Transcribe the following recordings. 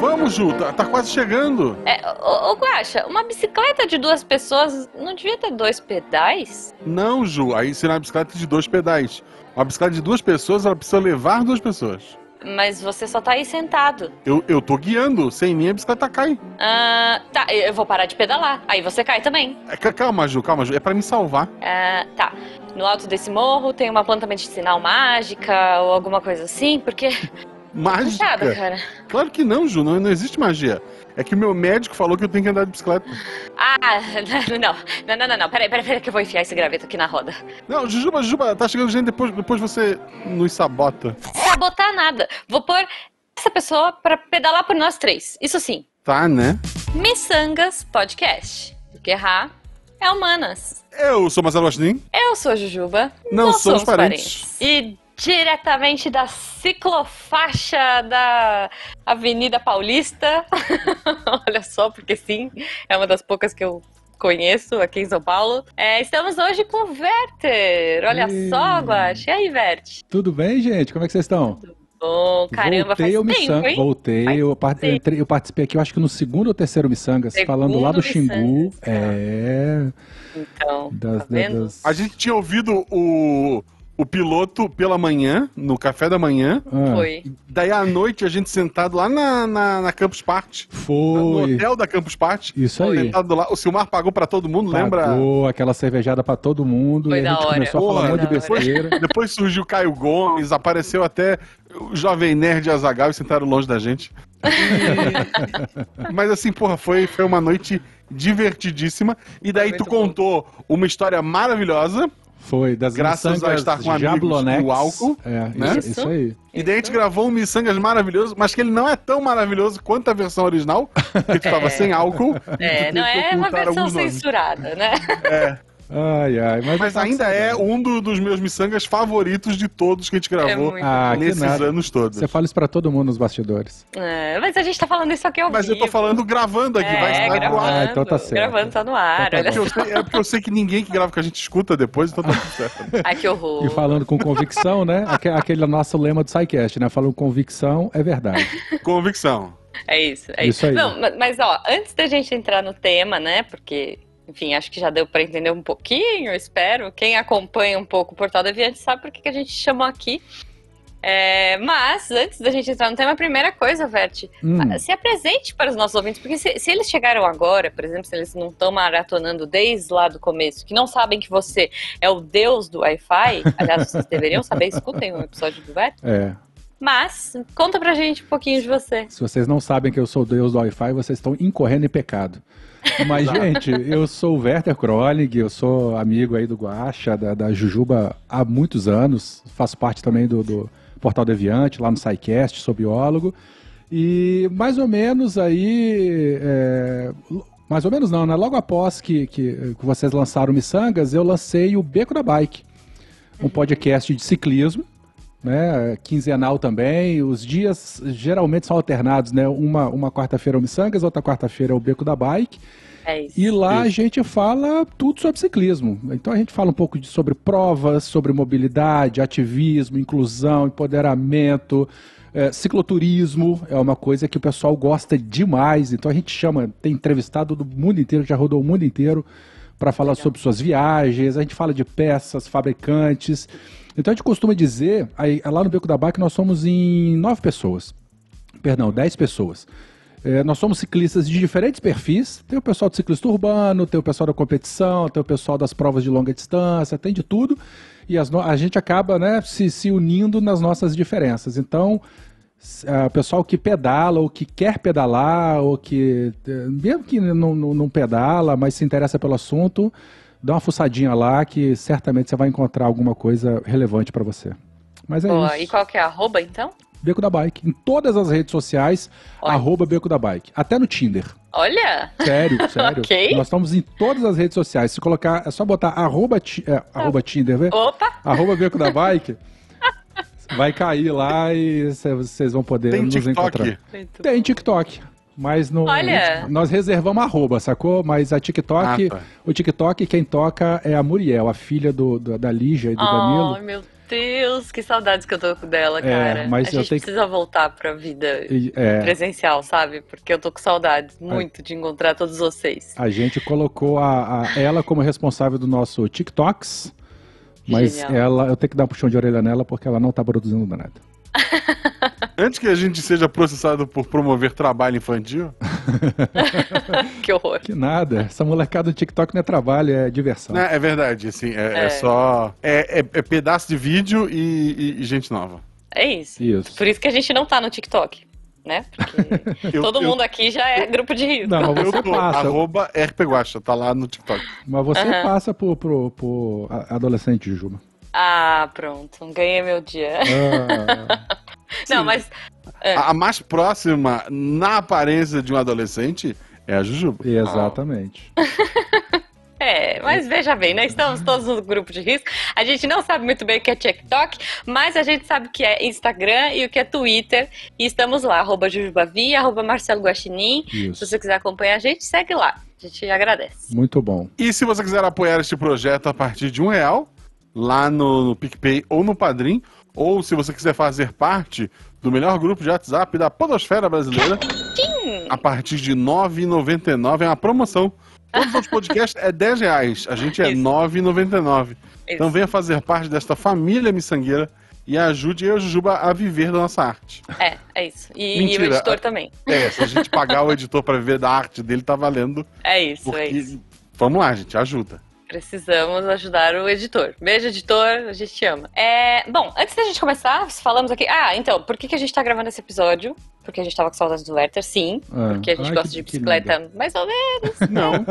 Vamos, Ju, tá, tá quase chegando. É, ô, ô Guaxa, uma bicicleta de duas pessoas não devia ter dois pedais? Não, Ju, aí será uma bicicleta de dois pedais. Uma bicicleta de duas pessoas, ela precisa levar duas pessoas. Mas você só tá aí sentado. Eu, eu tô guiando, sem mim a bicicleta cai. Ah, tá, eu vou parar de pedalar. Aí você cai também. É, ca- calma, Ju, calma, Ju. É pra me salvar. Ah, tá. No alto desse morro tem uma planta medicinal mágica ou alguma coisa assim, porque. Mágica? Puxado, cara. Claro que não, Ju, não, não existe magia. É que o meu médico falou que eu tenho que andar de bicicleta. Ah, não, não, não, não, não. Peraí, peraí, peraí, que eu vou enfiar esse graveto aqui na roda. Não, Jujuba, Jujuba, tá chegando gente, depois, depois você nos sabota. Sabotar nada. Vou pôr essa pessoa pra pedalar por nós três. Isso sim. Tá, né? Missangas Podcast. Porque errar é humanas. Eu sou Marcelo Guaxinim. Eu sou a Jujuba. Não nós somos parentes. E diretamente da ciclofaixa da Avenida Paulista. Olha só, porque sim, é uma das poucas que eu conheço aqui em São Paulo. É, estamos hoje com o Werther. Olha Ei. só, Guache. E aí, Vert? Tudo bem, gente? Como é que vocês estão? Bom, caramba, voltei faz ao tempo, voltei, Faz eu, par- tempo. entrei- eu participei aqui, eu acho que no segundo ou terceiro Missangas, Segundo falando lá do Xingu. Missangas, cara. É. Então, Das, tá vendo? das- A gente tinha ouvido o, o piloto pela manhã, no café da manhã. Ah, Foi. Daí à noite a gente sentado lá na, na, na Campus Party. No Foi. hotel da Campus Party. Isso aí. Sentado lá. O Silmar pagou pra todo mundo, lembra? Pagou aquela cervejada pra todo mundo Foi e a da gente hora. começou a falar Porra, um monte de besteira. Depois surgiu Caio Gomes, apareceu até o Jovem Nerd e Azagal e sentaram longe da gente. Mas assim, porra, foi, foi uma noite divertidíssima. E daí tu muito bom. contou uma história maravilhosa. Foi, das Graças a estar com amigos com álcool, É, né? isso, isso aí. E daí a gente gravou um Missangas maravilhoso, mas que ele não é tão maravilhoso quanto a versão original, que tava sem álcool. É, não é uma versão alguns nomes. censurada, né? É, Ai, ai. Mas, mas ainda é um do- dos meus Missangas favoritos de todos que a gente gravou É Ah, que nesses nada. anos todos. Você fala isso pra todo mundo nos bastidores. É, mas a gente tá falando isso aqui ao Mas eu vivo. tô falando gravando aqui, vai É, estar no gravando. ar. Ah, então tá certo. Gravando, tá no ar, Então tá olha É porque, eu sei, é porque eu sei que ninguém que grava com a gente escuta depois, então tá tudo certo. Ai, que horror. E falando com convicção, né? Aque- Aquele nosso lema do SciCast, né? Falando convicção é verdade. Convicção. É isso, é Isso isso. aí. Não, ma- mas ó, antes da gente entrar no tema, né? Porque, enfim, acho que já deu pra entender um pouquinho, espero. Quem acompanha um pouco o Portal Deviante sabe por que que a gente chamou aqui. É, mas, antes da gente entrar no tema, a primeira coisa, Vert, Hum. se apresente para os nossos ouvintes, porque se, se eles chegaram agora, por exemplo, se eles não estão maratonando desde lá do começo, que não sabem que você é o deus do Wi-Fi, aliás, vocês deveriam saber, escutem o episódio do Vert, É. mas conta pra gente um pouquinho de você. Se vocês não sabem que eu sou o deus do Wi-Fi, vocês estão incorrendo em pecado. Mas, gente, eu sou o Werther Kronig, eu sou amigo aí do Guaxa, da, da Jujuba há muitos anos, faço parte também do, do Portal Deviante, lá no SciCast, sou biólogo. E mais ou menos aí. é, mais ou menos não, né? Logo após que, que, que vocês lançaram Missangas, eu lancei o Beco da Bike, um podcast de ciclismo né? Quinzenal também. Os dias geralmente são alternados, né? Uma, uma quarta-feira é o Missangas, outra quarta-feira é o Beco da Bike. É isso. E lá a Isso. gente fala tudo sobre ciclismo. Então a gente fala um pouco de, sobre provas, sobre mobilidade, ativismo, inclusão, empoderamento. é, cicloturismo é uma coisa que o pessoal gosta demais. Então a gente chama, tem entrevistado do mundo inteiro, já rodou o mundo inteiro para falar Legal. sobre suas viagens. A gente fala de peças, fabricantes. Então a gente costuma dizer, aí, lá no Beco da Bike nós somos em nove pessoas. Perdão, dez pessoas. É, nós somos ciclistas de diferentes perfis. Tem o pessoal do ciclista urbano, tem o pessoal da competição, tem o pessoal das provas de longa distância, tem de tudo. E a gente acaba né, se, se unindo nas nossas diferenças. Então, ah, o pessoal que pedala, ou que quer pedalar, ou que, eh, mesmo que não, não, não pedala, mas se interessa pelo assunto, dá uma fuçadinha lá que certamente você vai encontrar alguma coisa relevante para você. Mas é Boa. isso. E qual que é a arroba, então? Beco da Bike. Em todas as redes sociais, Olha. arroba Beco da Bike. Até no Tinder. Olha! Sério, sério. Ok. Nós estamos em todas as redes sociais. Se colocar, é só botar arroba, ti- é, arroba Tinder, vê? Opa! Arroba Beco da Bike. vai cair lá e cê- vocês vão poder Tem nos encontrar. TikTok. Muito Tem TikTok. Mas no, Olha. nós reservamos arroba, sacou? Mas a TikTok, Ah, o TikTok, quem toca é a Muriel, a filha do, do- da Lígia e do Danilo. Ai, meu Deus, que saudades que eu tô dela, É, cara. mas a eu gente tenho precisa voltar pra vida E, é, presencial, sabe? Porque eu tô com saudades muito de encontrar todos vocês. a gente colocou a, a- ela como responsável do nosso TikToks, mas Genial. ela, eu tenho que dar um puxão de orelha nela porque ela não tá produzindo nada. Antes que a gente seja processado por promover trabalho infantil, Que horror. Que nada, essa molecada do TikTok não é trabalho, é diversão. né, é verdade, assim, é, é É. só. É, é- é pedaço de vídeo e, e- e gente nova. É isso. Isso. Por isso que a gente não tá no TikTok, né? Porque Eu- todo eu- mundo aqui já é grupo de risco. Não, mas Eu você tô, passa. arroba RPGuacha, tá lá no TikTok. Mas você Aham. passa por, por, por a- adolescente, Juba. Ah, pronto. Ganhei meu dia. Ah, Não, mas É. A, a mais próxima na aparência de um adolescente é a Jujuba. exatamente. É, mas veja bem, né? Estamos todos no grupo de risco. A gente não sabe muito bem o que é TikTok, mas a gente sabe o que é Instagram e o que é Twitter. E estamos lá, arroba Jujubavi, arroba Marcelo Guaxinim. Se Isso. você quiser acompanhar a gente, segue lá. A gente agradece. Muito bom. E se você quiser apoiar este projeto a partir de um real, lá no, no PicPay ou no Padrim, ou se você quiser fazer parte do melhor grupo de WhatsApp da Podosfera Brasileira, a partir de R$ 9,99 é uma promoção. Todos os outros podcasts é 10 reais, a gente é R$ Isso. 9,99. Então venha fazer parte desta família miçangueira e ajude eu e a Jujuba a viver da nossa arte. É, é isso. E, e o editor também. É, se a gente pagar o editor para viver da arte dele, tá valendo. É isso, é isso. Vamos lá, gente, ajuda. Precisamos ajudar o editor. Beijo, editor, a gente te ama. É, bom, antes da gente começar, falamos aqui. Ah, então, por que, que a gente tá gravando esse episódio? Porque a gente tava com saudades do Werther, sim. Ah, Porque a gente ai, gosta de bicicleta, mais ou menos. Não.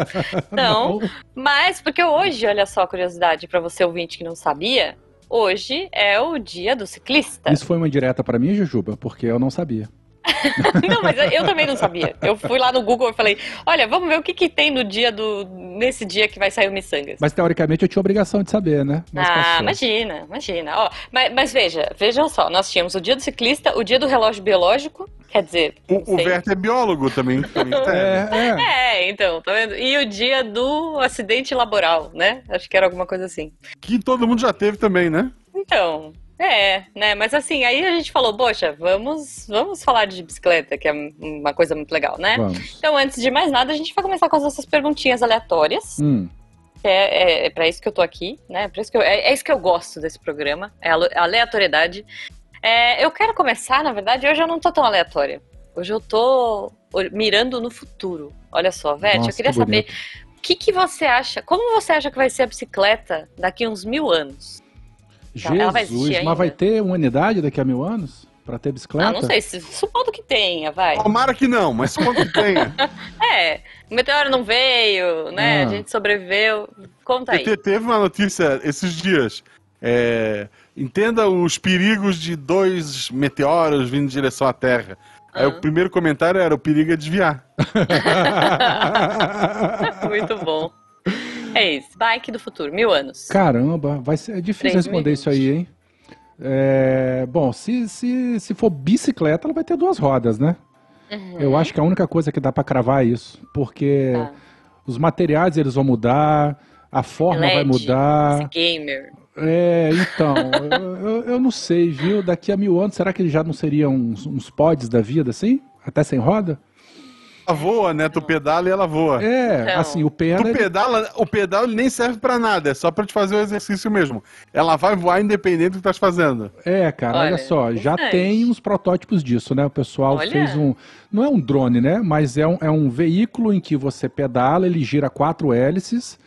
Não. Mas porque hoje, olha só a curiosidade pra você ouvinte que não sabia, hoje é o dia do ciclista. Isso foi uma direta pra mim, Jujuba, porque eu não sabia. Não, mas eu, também não sabia. Eu fui lá no Google e falei: olha, vamos ver o que, que tem no dia do. nesse dia que vai sair o Missangas. Mas teoricamente eu tinha obrigação de saber, né? Mas ah, passou. imagina, imagina. Ó, mas, mas veja, vejam só, nós tínhamos o dia do ciclista, o dia do relógio biológico, quer dizer. O, o. Werther é biólogo também. também tá. É, é. É, então, tá vendo? E o dia do acidente laboral, né? Acho que era alguma coisa assim. Que todo mundo já teve também, né? Então, é, né? Mas assim, aí a gente falou, poxa, vamos, vamos falar de bicicleta, que é uma coisa muito legal, né? Vamos. Então, antes de mais nada, a gente vai começar com as nossas perguntinhas aleatórias. Hum, É, é, é para isso que eu tô aqui, né? Pra isso que eu- é, é isso que eu gosto desse programa, é a ale- a aleatoriedade. É, eu quero começar, na verdade, hoje eu não tô tão aleatória. Hoje eu tô mirando no futuro. Olha só, Vete, Nossa, eu queria que saber o que, que você acha, como você acha que vai ser a bicicleta daqui a uns mil anos? Então, vai Jesus, ainda? mas vai ter uma unidade daqui a mil anos? Pra ter bicicleta? Ah, não sei, se- supondo que tenha, vai. Tomara que não, mas quanto que tenha. É, o meteoro não veio, né? Ah. A gente sobreviveu. Conta aí. Te- Teve uma notícia esses dias. É, entenda os perigos de dois meteoros vindo em direção à Terra. Aí Ah. o primeiro comentário era: o perigo é desviar. Muito bom. É isso. Bike do futuro, mil anos. Caramba, vai ser é difícil 3.020. responder isso aí, hein? É, bom, se, se, se for bicicleta, ela vai ter duas rodas, né? Uhum. Eu acho que a única coisa que dá pra cravar é isso, porque Tá. os materiais eles vão mudar, a forma vai LED, mudar. Esse gamer. É, então, eu, eu- não sei, viu? Daqui a mil anos, será que já não seriam uns, uns pods da vida assim? Até sem roda? Ela voa, né? Tu pedala e ela voa. É, Então. assim, o pena. Tu ele- pedala, o pedal ele nem serve pra nada, é só pra te fazer o exercício mesmo. Ela vai voar independente do que tu estás fazendo. É, cara, olha, Olha, só, já interessante. tem uns protótipos disso, né? O pessoal Olha. fez um. Não é um drone, né? Mas é um, é um veículo em que você pedala, ele gira quatro hélices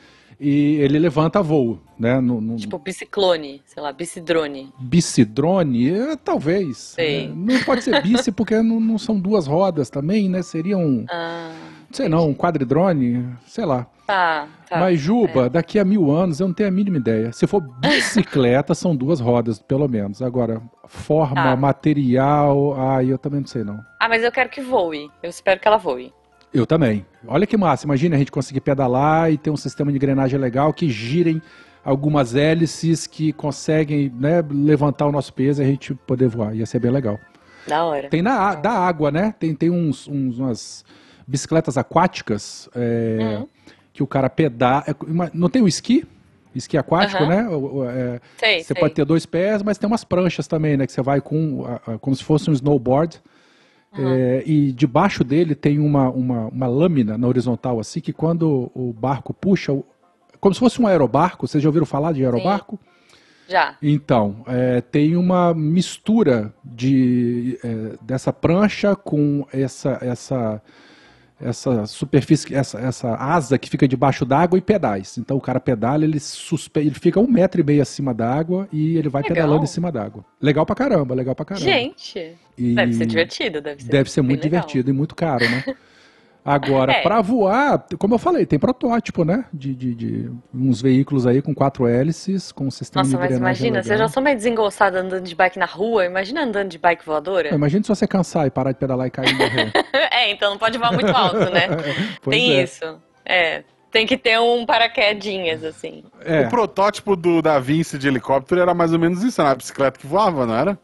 e ele levanta voo, né? No, no- Tipo biciclone, sei lá, bicidrone. Bicedrone, é, talvez. Né? Não pode ser bici porque não, não são duas rodas também, né? Seria um, Ah, não sei não, um quadridrone, sei lá. tá, tá. Mas Juba, daqui a mil anos eu não tenho a mínima ideia. Se for bicicleta, são duas rodas, pelo menos. Agora, forma, Tá. material, ai, eu também não sei não. Ah, mas eu quero que voe. Eu espero que ela voe. Eu também. Olha que massa, imagina a gente conseguir pedalar e ter um sistema de engrenagem legal que girem algumas hélices que conseguem né, levantar o nosso peso e a gente poder voar. Ia ser bem legal. Da hora. Tem na, da água, né? Tem, tem uns, uns, umas bicicletas aquáticas é, Uhum. que o cara pedala. é, Não tem o esqui? Esqui aquático, Aham. né? É, Sei, você sei. pode ter dois pés, mas tem umas pranchas também, né? Que você vai com como se fosse um snowboard. É, e debaixo dele tem uma, uma, uma lâmina na horizontal, assim, que quando o barco puxa, como se fosse um aerobarco, vocês já ouviram falar de aerobarco? Já. Então, é, tem uma mistura de, é, dessa prancha com essa, essa, essa superfície, essa, essa asa que fica debaixo d'água e pedais. Então o cara pedala, ele, suspe... ele fica um metro e meio acima d'água e ele vai Legal. pedalando em cima d'água. Legal pra caramba, legal pra caramba. Gente, E deve ser divertido, deve ser. Deve ser muito legal. divertido e muito caro, né? Agora, É. pra voar, como eu falei, tem protótipo, né? De, de, de uns veículos aí com quatro hélices, com um sistema Nossa, de mas imagina, você legal. já sou meio desengonçada andando de bike na rua, imagina andando de bike voadora. Imagina se você cansar e parar de pedalar e cair e morrer. é, então não pode voar muito alto, né? Pois Tem é. isso. É. Tem que ter um paraquedinhas, assim. É, O protótipo do Da Vinci de helicóptero era mais ou menos isso, era uma bicicleta que voava, não era?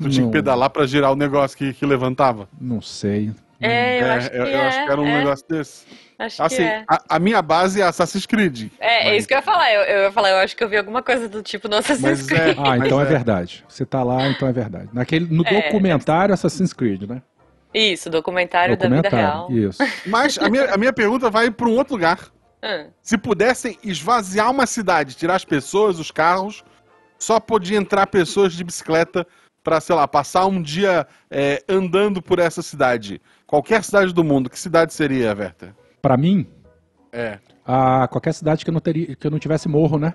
Tu tinha Não. que pedalar pra girar o negócio que, que levantava. não sei. É, eu acho que eu, eu é. acho que era um é, negócio desse. Acho Assim, que é. a, a minha base é Assassin's Creed. É, é mas- isso que eu ia falar. Eu, eu ia falar, eu acho que eu vi alguma coisa do tipo no Assassin's Mas é- Creed. Ah, então é. é. verdade. Você tá lá, então é verdade. Naquele, no É, documentário Assassin's Creed, né? Isso, documentário, da vida real. Isso. Mas a minha, a minha pergunta vai pra um outro lugar. Ah, Se pudessem esvaziar uma cidade, tirar as pessoas, os carros, só podia entrar pessoas de bicicleta pra, sei lá, passar um dia é, andando por essa cidade. Qualquer cidade do mundo, que cidade seria, Werther? Pra mim, É. a qualquer cidade que eu não teria, que eu não tivesse morro, né?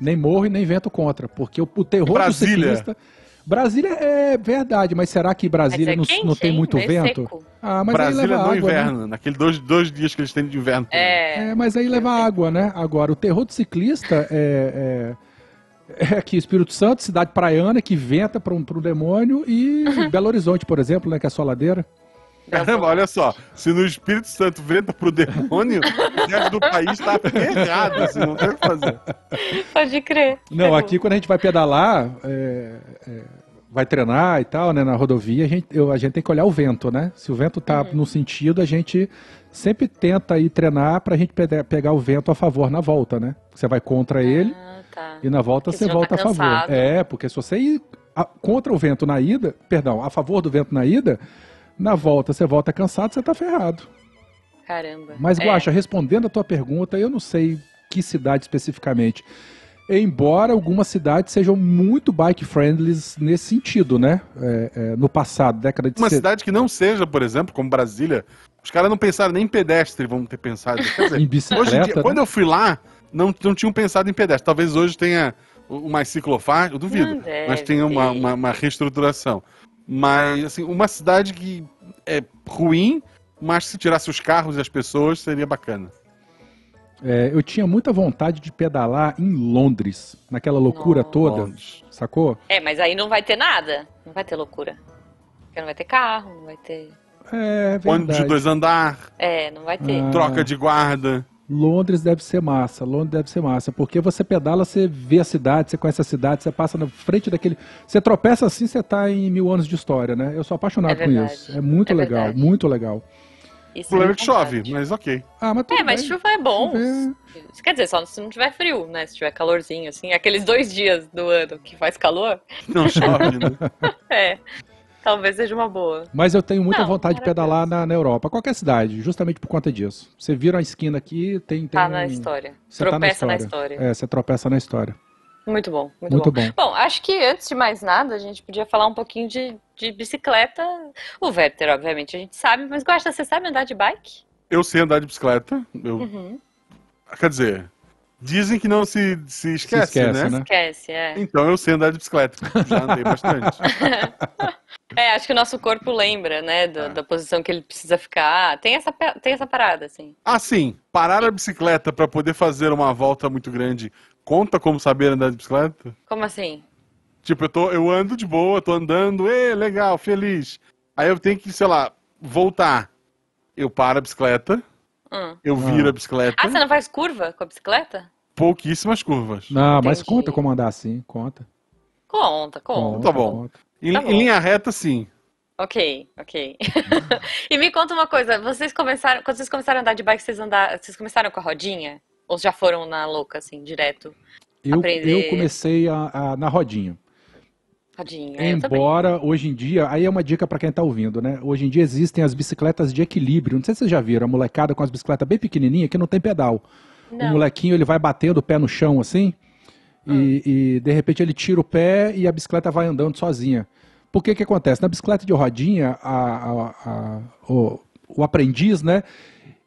Nem morro e nem vento contra, porque o, o terror Brasília. do ciclista. Brasília é verdade, mas será que Brasília é não, quente, não tem muito Meio vento? seco. Ah, mas Brasília aí leva no água, né? inverno, naqueles dois, dois dias que eles têm de inverno. é. É, mas aí leva água, né? Agora, o terror do ciclista é, é, é aqui, Espírito Santo, cidade praiana, que venta para um, pro demônio, e Belo Horizonte, por exemplo, né? Que é a sua ladeira. Caramba, olha só. Se no Espírito Santo venta pro demônio, o resto do país tá ferrado, assim, não tem o que fazer. Pode crer. Não, É aqui quando a gente vai pedalar, é, é, vai treinar e tal, né? Na rodovia, a gente, eu- a gente tem que olhar o vento, né? Se o vento tá Uhum. no sentido, a gente sempre tenta ir treinar pra gente pegar o vento a favor na volta, né? Você vai contra ele. Ah, tá. E na volta Porque você já volta tá a favor. É, porque se você ir a- contra o vento na ida, perdão, a favor do vento na ida, na volta você volta cansado, você tá ferrado. Caramba. Mas, É. Guaxa, respondendo a tua pergunta, eu não sei que cidade especificamente. Embora algumas cidades sejam muito bike-friendly nesse sentido, né? É, é, no passado, década de Uma cidade que não seja, por exemplo, como Brasília, os caras não pensaram nem em pedestre, vão ter pensado. Quer dizer, em bicicleta. hoje em dia, né? quando eu fui lá, não, não tinham pensado em pedestre. Talvez hoje tenha uma ciclofaixa, eu duvido, mas tenha uma, uma, uma reestruturação. Mas, assim, uma cidade que é ruim, mas se tirasse os carros e as pessoas, seria bacana. É, eu tinha muita vontade de pedalar em Londres, naquela loucura Nossa. toda, Londres. sacou? É, mas aí não vai ter nada. Não vai ter loucura. Porque não vai ter carro, não vai ter. É Ônibus de verdade. dois andar, É, não vai ter. Ah. troca de guarda. Londres deve ser massa, Londres deve ser massa, porque você pedala, você vê a cidade, você conhece a cidade, você passa na frente daquele. Você tropeça assim, você tá em mil anos de história, né? Eu sou apaixonado É com isso. É muito É legal, verdade. muito legal. O problema é é que chove, mas ok. Ah, mas É, mas bem. chuva é bom. Chover. Isso quer dizer, só se não tiver frio, né? Se tiver calorzinho, assim. Aqueles dois dias do ano que faz calor, Não chove, né? é. Talvez seja uma boa. Mas eu tenho muita Não, vontade de pedalar na, na Europa, qualquer cidade, justamente por conta disso. Você vira a esquina aqui, tem. tem Tá na um- história. Você tá Tropeça na história. É, você tropeça na história. Muito bom, muito, Muito bom. bom. Bom, acho que antes de mais nada, a gente podia falar um pouquinho de, de bicicleta. O Werther, obviamente, a gente sabe, mas gosta, você sabe andar de bike? Eu sei andar de bicicleta. Eu, Uhum. Quer dizer, dizem que não se, se esquece, esquece, né? né? Esquece, é. Então eu sei andar de bicicleta. Já andei bastante. É, acho que o nosso corpo lembra, né, do- É. da posição que ele precisa ficar. Tem essa, tem essa parada, assim. Ah, sim. Parar a bicicleta pra poder fazer uma volta muito grande conta como saber andar de bicicleta? Como assim? Tipo, eu, tô, eu ando de boa, tô andando, ê, legal, feliz. Aí eu tenho que, sei lá, voltar. Eu paro a bicicleta, Hum. eu viro a bicicleta, Ah, você não faz curva com a bicicleta? pouquíssimas curvas. Não, mas Entendi. conta como andar assim, conta. Conta, conta. Tá bom. Em, Tá em bom. linha reta, sim. Ok, ok. e me conta uma coisa, vocês começaram, quando vocês começaram a andar de bike, vocês andaram, vocês começaram com a rodinha? Ou já foram na louca, assim, direto? Eu, Aprender. eu comecei a- a- na rodinha. Rodinha. Embora hoje em dia, aí é uma dica pra quem tá ouvindo, né? Hoje em dia existem as bicicletas de equilíbrio. Não sei se vocês já viram, a molecada com as bicicletas bem pequenininhas que não tem pedal. O Não. molequinho ele vai batendo o pé no chão assim Ah. e, e, de repente ele tira o pé e a bicicleta vai andando sozinha. Por que que acontece? Na bicicleta de rodinha, a- a- a- o, o aprendiz, né?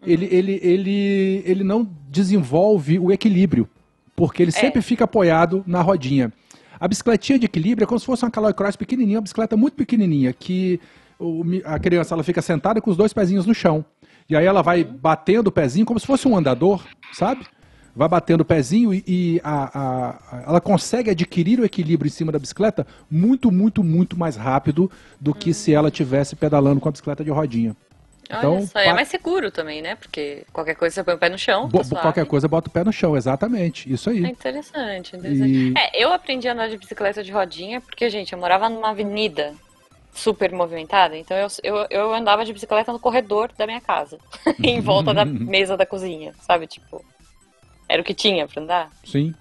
Ele, ele, ele, ele não desenvolve o equilíbrio, porque ele É. sempre fica apoiado na rodinha. A bicicletinha de equilíbrio é como se fosse uma Caloi Cross pequenininha, uma bicicleta muito pequenininha, que o a criança ela fica sentada com os dois pezinhos no chão. E aí ela vai batendo o pezinho como se fosse um andador, sabe? Vai batendo o pezinho e, e a- a- ela consegue adquirir o equilíbrio em cima da bicicleta muito, muito, muito mais rápido do que se ela tivesse pedalando com a bicicleta de rodinha. Olha Então, só, é mais seguro também, né? Porque qualquer coisa você põe o pé no chão, Bo- tá qualquer coisa bota o pé no chão, exatamente. Isso aí. É interessante, interessante. E- É, eu aprendi a andar de bicicleta de rodinha porque, gente, eu morava numa avenida super movimentada, então eu, eu, eu andava de bicicleta no corredor da minha casa, em volta da mesa da cozinha, sabe? Tipo, era o que tinha pra andar. Sim.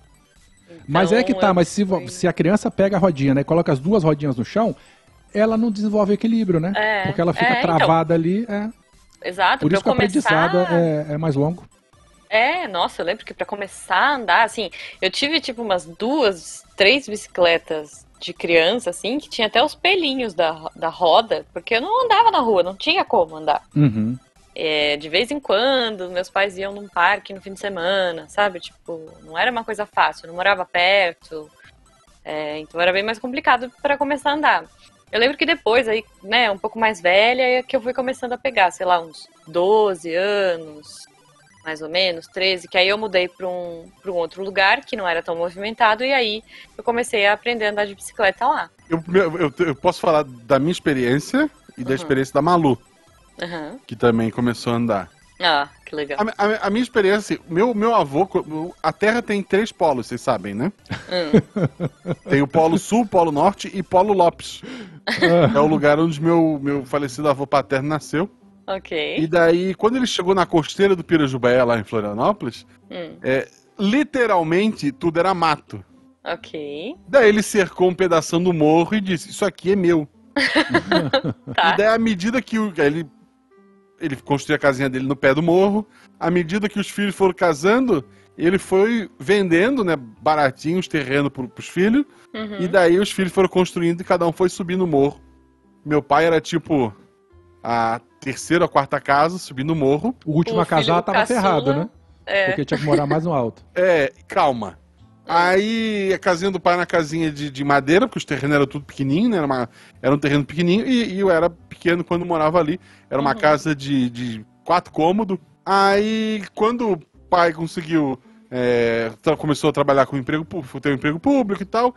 Mas é que Então, tá, mas se, se a criança pega a rodinha, né, e coloca as duas rodinhas no chão, ela não desenvolve equilíbrio, né? É, Porque ela fica é, então. travada ali. É. Exato, Por isso que o começar... aprendizado é, é mais longo. É, nossa, eu lembro que pra começar a andar, assim, eu tive tipo umas duas, três bicicletas de criança, assim, que tinha até os pelinhos da, da roda, porque eu não andava na rua, não tinha como andar. Uhum. É, de vez em quando, meus pais iam num parque no fim de semana, sabe? Tipo, não era uma coisa fácil, eu não morava perto, é, então era bem mais complicado para começar a andar. Eu lembro que depois, aí, né, um pouco mais velha, é que eu fui começando a pegar, sei lá, uns 12 anos, mais ou menos, 13, que aí eu mudei para um, pra um outro lugar que não era tão movimentado, e aí eu comecei a aprender a andar de bicicleta lá. Eu, eu, eu posso falar da minha experiência e da Uhum. experiência da Malu, Aham. que também começou a andar. Ah, que legal. A, a- a minha experiência, assim, meu, meu avô, a Terra tem três polos, vocês sabem, né? Hum, Tem o Polo Sul, Polo Norte e Polo Lopes. É o lugar onde meu, meu falecido avô paterno nasceu. E ok. daí, quando ele chegou na costeira do Pirajubaé, lá em Florianópolis, Hum, é, literalmente tudo era mato. ok. Daí ele cercou um pedaço do morro e disse: Isso aqui é meu. Tá. E daí, à medida que o, ele, ele construiu a casinha dele no pé do morro, à medida que os filhos foram casando, ele foi vendendo, né, baratinho os terrenos pro, pros filhos, Uhum. e daí os filhos foram construindo e cada um foi subindo o morro. Meu pai era tipo a terceira ou quarta casa, subindo o morro. O último O a casar tava caçula, ferrado, né? É. Porque tinha que morar mais no alto. É, calma. Aí a casinha do pai na casinha de, de madeira, porque os terrenos eram tudo pequenininho, né? Era, uma- era um terreno pequenininho e, e eu era pequeno quando morava ali. Era uma Uhum. casa de, de quatro cômodos. Aí quando o pai conseguiu. é, começou a trabalhar com emprego público, ter um emprego público e tal.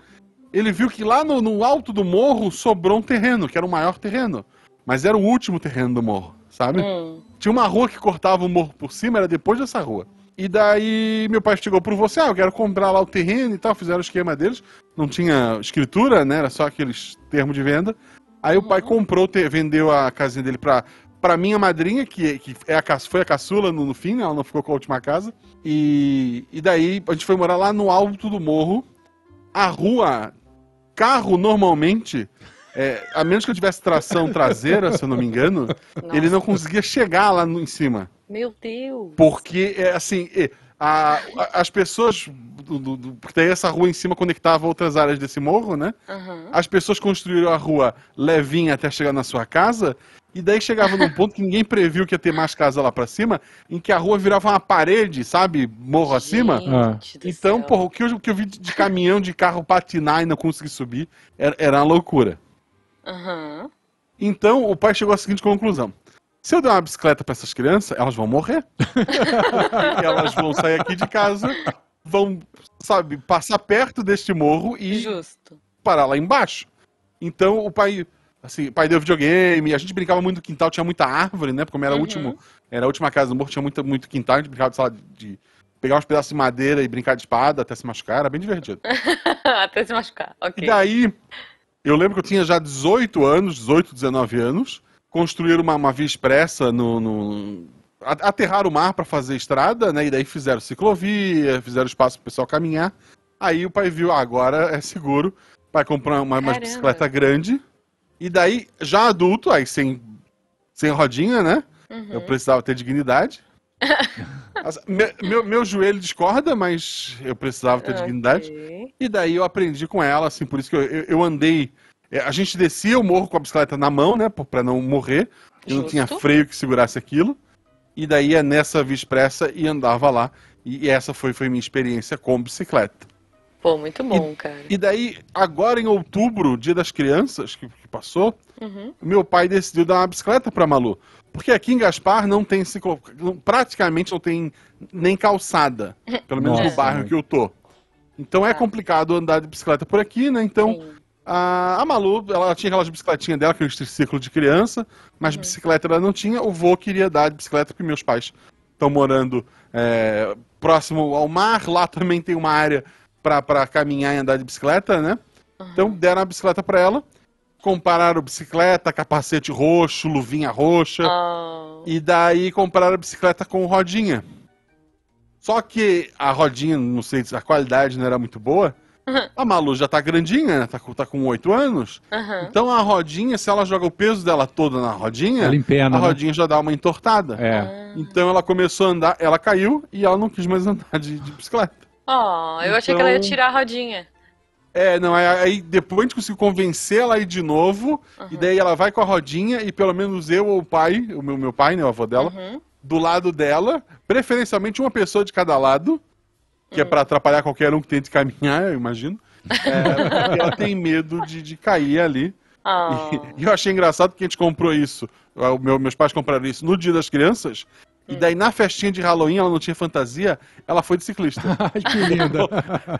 Ele viu que lá no, no alto do morro sobrou um terreno, que era o maior terreno. Mas era o último terreno do morro, sabe? Hum, Tinha uma rua que cortava o morro por cima, era depois dessa rua. E daí meu pai chegou pro você, ah, eu quero comprar lá o terreno e tal, fizeram o esquema deles. Não tinha escritura, né? Era só aqueles termos de venda. Aí o pai comprou, te- vendeu a casinha dele pra, pra minha madrinha, que, que é a, foi a caçula no, no fim, né? Ela não ficou com a última casa. E, e daí a gente foi morar lá no alto do morro. A rua, carro normalmente, é, a menos que eu tivesse tração traseira, se eu não me engano, nossa. ele não conseguia chegar lá no, em cima. Meu Deus. Porque, é, assim, é, a- a- as pessoas. Do, do- do- porque daí essa rua em cima conectava outras áreas desse morro, né? Aham. As pessoas construíram a rua levinha até chegar na sua casa. E daí chegava num ponto que ninguém previu que ia ter mais casa lá pra cima, em que a rua virava uma parede, sabe? Morro acima. Gente do Então, céu. porra, o que, eu, o que eu vi de, de caminhão, de carro patinar e não conseguir subir, era, era uma loucura. Aham. Então, o pai chegou à seguinte conclusão. Se eu der uma bicicleta pra essas crianças, elas vão morrer. elas vão sair aqui de casa, vão, sabe, passar perto deste morro e Justo. parar lá embaixo. Então, o pai, assim, o pai deu videogame, a gente brincava muito no quintal, tinha muita árvore, né? Porque como era, o Uhum. último, era a última casa do morro, tinha muito, muito quintal, a gente brincava, sei lá, de, de pegar uns pedaços de madeira e brincar de espada até se machucar, era bem divertido. Até se machucar. Ok. E daí, Eu lembro que eu tinha já 18 anos, 18, 19 anos. Construíram uma, uma via expressa no, no aterrar o mar para fazer estrada, né? E daí fizeram ciclovia, fizeram espaço para o pessoal caminhar. Aí o pai viu, ah, agora é seguro, vai comprar uma, uma bicicleta grande. E daí, já adulto, aí sem, sem rodinha, né? Uhum. Eu precisava ter dignidade. meu, meu, meu, joelho discorda, mas eu precisava ter okay. dignidade. E daí eu aprendi com ela, assim, por isso que eu, eu, eu andei. É, a gente descia o morro com a bicicleta na mão, né? Pra não morrer. Eu não tinha freio que segurasse aquilo. E daí ia nessa via expressa e andava lá. E essa foi, foi minha experiência com bicicleta. Pô, muito bom, e, cara. E daí, agora em outubro, dia das crianças, que, que passou, uhum. meu pai decidiu dar uma bicicleta pra Malu. Porque aqui em Gaspar não tem ciclo... praticamente não tem nem calçada. Pelo menos Nossa, no bairro que eu tô. Então é ah. complicado andar de bicicleta por aqui, né? Então a, a, Malu, ela tinha aquelas bicicletinhas dela, aquele triciclo de criança, mas uhum. bicicleta ela não tinha. O vô queria dar de bicicleta porque meus pais estão morando é, próximo ao mar. Lá também tem uma área para caminhar e andar de bicicleta, né? Uhum. Então deram a bicicleta para ela compraram bicicleta, capacete roxo, luvinha roxa. Oh. E daí compraram a bicicleta com rodinha. Só que a rodinha, não sei se a qualidade não era muito boa. Uhum. A Malu já tá grandinha, né? Tá, tá com 8 anos. Uhum. Então a rodinha, se ela joga o peso dela toda na rodinha, empena, a né? rodinha já dá uma entortada. É. Ah. Então ela começou a andar, ela caiu e ela não quis mais andar de, de bicicleta. Oh, eu então... achei que ela ia então tirar a rodinha. É, não, aí depois a gente conseguiu convencer ela aí de novo, uhum. e daí ela vai com a rodinha, e pelo menos eu ou o pai, o meu, meu pai, né, o avô dela, uhum. do lado dela, preferencialmente uma pessoa de cada lado, que é uhum. é para atrapalhar qualquer um que tente caminhar, eu imagino. É, ela tem medo de, de cair ali. Oh. E, e, eu achei engraçado que a gente comprou isso. O meu, meus pais compraram isso no dia das crianças. E daí, na festinha de Halloween, ela não tinha fantasia, ela foi de ciclista. Ai, que linda.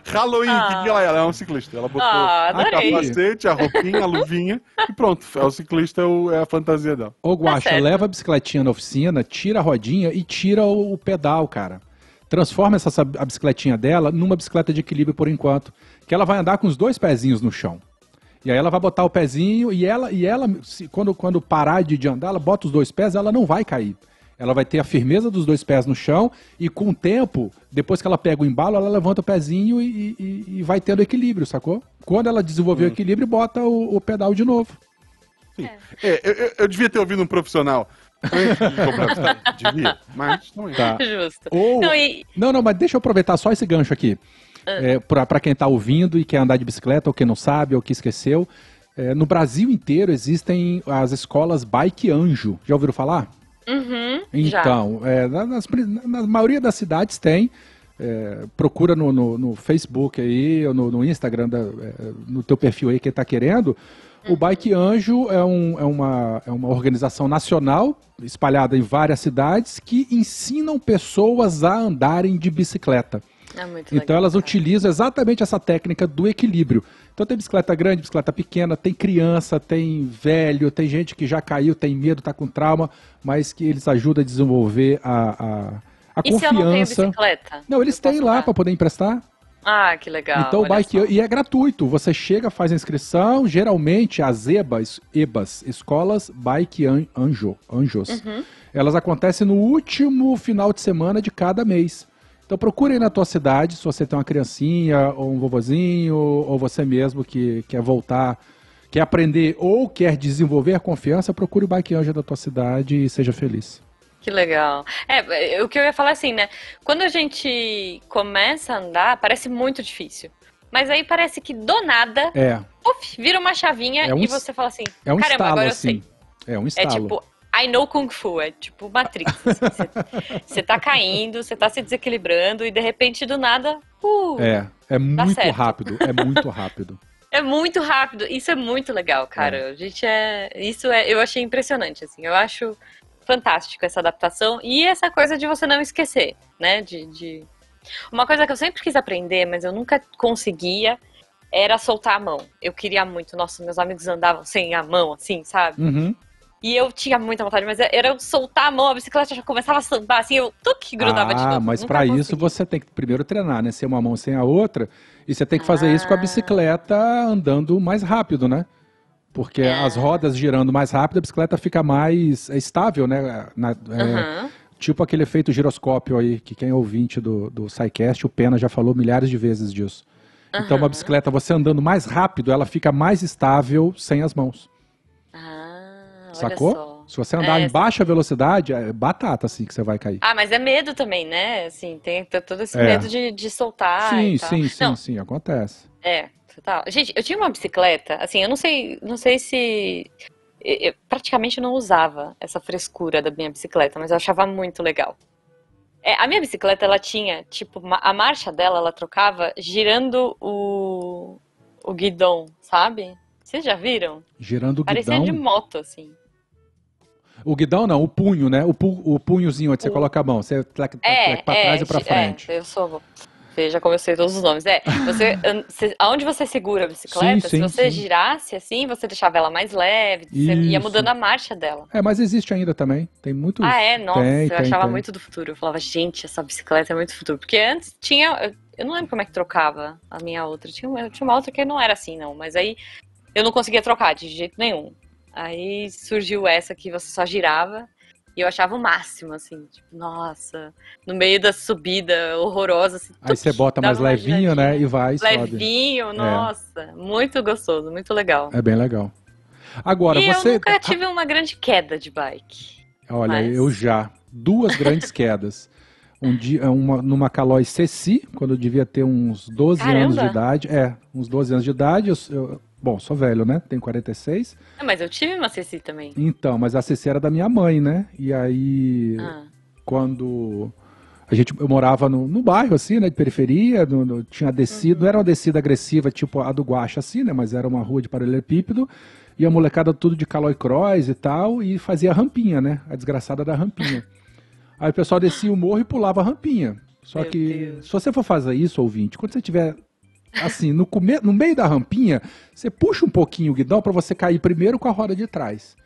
Halloween, o ah. que, que ela era? Ela é um ciclista. Ela botou ah, a capacete, a roupinha, a luvinha e pronto. É o ciclista, é, é a fantasia dela. Ô, Guaxa, tá leva a bicicletinha na oficina, tira a rodinha e tira o, o pedal, cara. Transforma essa a bicicletinha dela numa bicicleta de equilíbrio por enquanto. Que ela vai andar com os dois pezinhos no chão. E aí ela vai botar o pezinho e ela, e ela se, quando, quando parar de, de andar, ela bota os dois pés, ela não vai cair. Ela vai ter a firmeza dos dois pés no chão e com o tempo, depois que ela pega o embalo, ela levanta o pezinho e, e, e vai tendo equilíbrio, sacou? Quando ela desenvolver hum. o equilíbrio, bota o, o, pedal de novo. Sim. É. É, eu, eu, devia ter ouvido um profissional. devia, mas não é. Tá. Justo. Ou... Não, e... não, não, mas deixa eu aproveitar só esse gancho aqui. Ah. É, para quem está ouvindo e quer andar de bicicleta, ou quem não sabe, ou que esqueceu. É, no Brasil inteiro existem as escolas Bike Anjo. Já ouviram falar? Uhum, então, é, nas, na maioria das cidades tem. É, procura no, no, no, Facebook aí, ou no, no Instagram, da, é, no teu perfil aí, quem está querendo. Uhum. O Bike Anjo é, um, é, uma, é uma organização nacional, espalhada em várias cidades, que ensinam pessoas a andarem de bicicleta. É então legal, elas cara. utilizam exatamente essa técnica do equilíbrio. Então tem bicicleta grande, bicicleta pequena, tem criança, tem velho, tem gente que já caiu, tem medo, está com trauma, mas que eles ajudam a desenvolver a, a, a e confiança. Se eu não, tenho bicicleta? não eles têm lá para poder emprestar. Ah, que legal. Então o bike só. e é gratuito. Você chega, faz a inscrição. Geralmente as EBAs, EBAs, escolas Bike Anjo, Anjos, uhum. elas acontecem no último final de semana de cada mês. Então procure aí na tua cidade, se você tem uma criancinha, ou um vovozinho, ou você mesmo que quer voltar, quer aprender ou quer desenvolver a confiança, procure o Bike Anjo da tua cidade e seja feliz. Que legal. É, o que eu ia falar assim, né? Quando a gente começa a andar, parece muito difícil. Mas aí parece que do nada, é. uf, vira uma chavinha é um, e você fala assim, é um caramba, agora eu assim. sei. É um estalo. É tipo, I know Kung Fu, é tipo Matrix. Você assim, tá caindo, você tá se desequilibrando e de repente do nada. Uh, é, é muito rápido, é muito rápido. É muito rápido. Isso é muito legal, cara. É. A gente é. Isso é. Eu achei impressionante, assim. Eu acho fantástico essa adaptação e essa coisa de você não esquecer, né? De, de... Uma coisa que eu sempre quis aprender, mas eu nunca conseguia, era soltar a mão. Eu queria muito. Nossa, meus amigos andavam sem a mão, assim, sabe? Uhum. E eu tinha muita vontade, mas era eu soltar a mão, a bicicleta já começava a sambar, assim, eu tuque, grudava ah, de novo. mas Nunca para isso você tem que primeiro treinar, né? Ser uma mão sem a outra. E você tem que fazer isso com a Ah. bicicleta andando mais rápido, né? Porque É. as rodas girando mais rápido, a bicicleta fica mais é, estável, né? Na- é, Aham. Tipo aquele efeito giroscópio aí, que quem é ouvinte do, do SciCast, o Pena já falou milhares de vezes disso. Então, uma bicicleta, você andando mais rápido, ela fica mais estável sem as mãos. Ah, Sacou? Se você andar É, em baixa velocidade, é batata assim que você vai cair. Ah, mas é medo também, né? Assim, tem todo esse É. medo de, de soltar sim, tal. sim, sim, Não, sim, acontece. É, total. Gente, eu tinha uma bicicleta, assim, eu não sei, não sei se eu, praticamente não usava essa frescura da minha bicicleta, mas eu achava muito legal. É, a minha bicicleta, ela tinha, tipo, a marcha dela, ela trocava girando o, o guidão, sabe? Vocês já viram? Girando o Parecia guidão. de moto, assim. O guidão não, o punho, né? O, pu- o punhozinho onde você coloca a mão. Você tleca, É, tleca pra é, trás e pra frente. É, eu sou. Eu sei todos os nomes. É, você, aonde você segura a bicicleta, Sim, se sim, você sim. girasse assim, você deixava ela mais leve, você ia Isso. mudando a marcha dela. É, mas existe ainda também. Tem muito. Ah, é? Nossa, Tem, eu tem, achava tem. muito do futuro. Eu falava, gente, essa bicicleta é muito futuro. Porque antes tinha. eu- não lembro como é que trocava a minha outra. Tinha uma, tinha uma outra que não era assim, não. Mas aí eu não conseguia trocar de jeito nenhum. Aí surgiu essa que você só girava. E eu achava o máximo, assim. Tipo, nossa, no meio da subida horrorosa. Assim, Aí você bota mais levinho, né? E vai e sobe. Levinho, nossa. Muito gostoso, muito legal. É bem legal. Agora, e você. eu nunca tive uma grande queda de bike. Olha, mas- eu já. Duas grandes quedas. Um dia, uma, numa Calói Ceci, quando eu devia ter uns 12 anos de Caramba! idade. É, uns 12 anos de idade. Eu, eu- bom, sou velho, né? Tenho 46. Ah, Mas eu tive uma Ceci também. Então, mas a Ceci era da minha mãe, né? E aí, Ah. quando a gente, eu morava no, no bairro, assim, né? De periferia, no- no- tinha descido, não era uma descida agressiva, tipo a do Guaxa, assim, né? Mas era uma rua de paralelepípedo. E a molecada tudo de Calói Cross e tal, e fazia a rampinha, né? A desgraçada da rampinha. Aí o pessoal descia o morro e pulava a rampinha. Só Meu que, Deus. se você for fazer isso, ouvinte, quando você tiver assim, no, come... no meio da rampinha, você puxa um pouquinho o guidão para você cair primeiro com a roda de trás.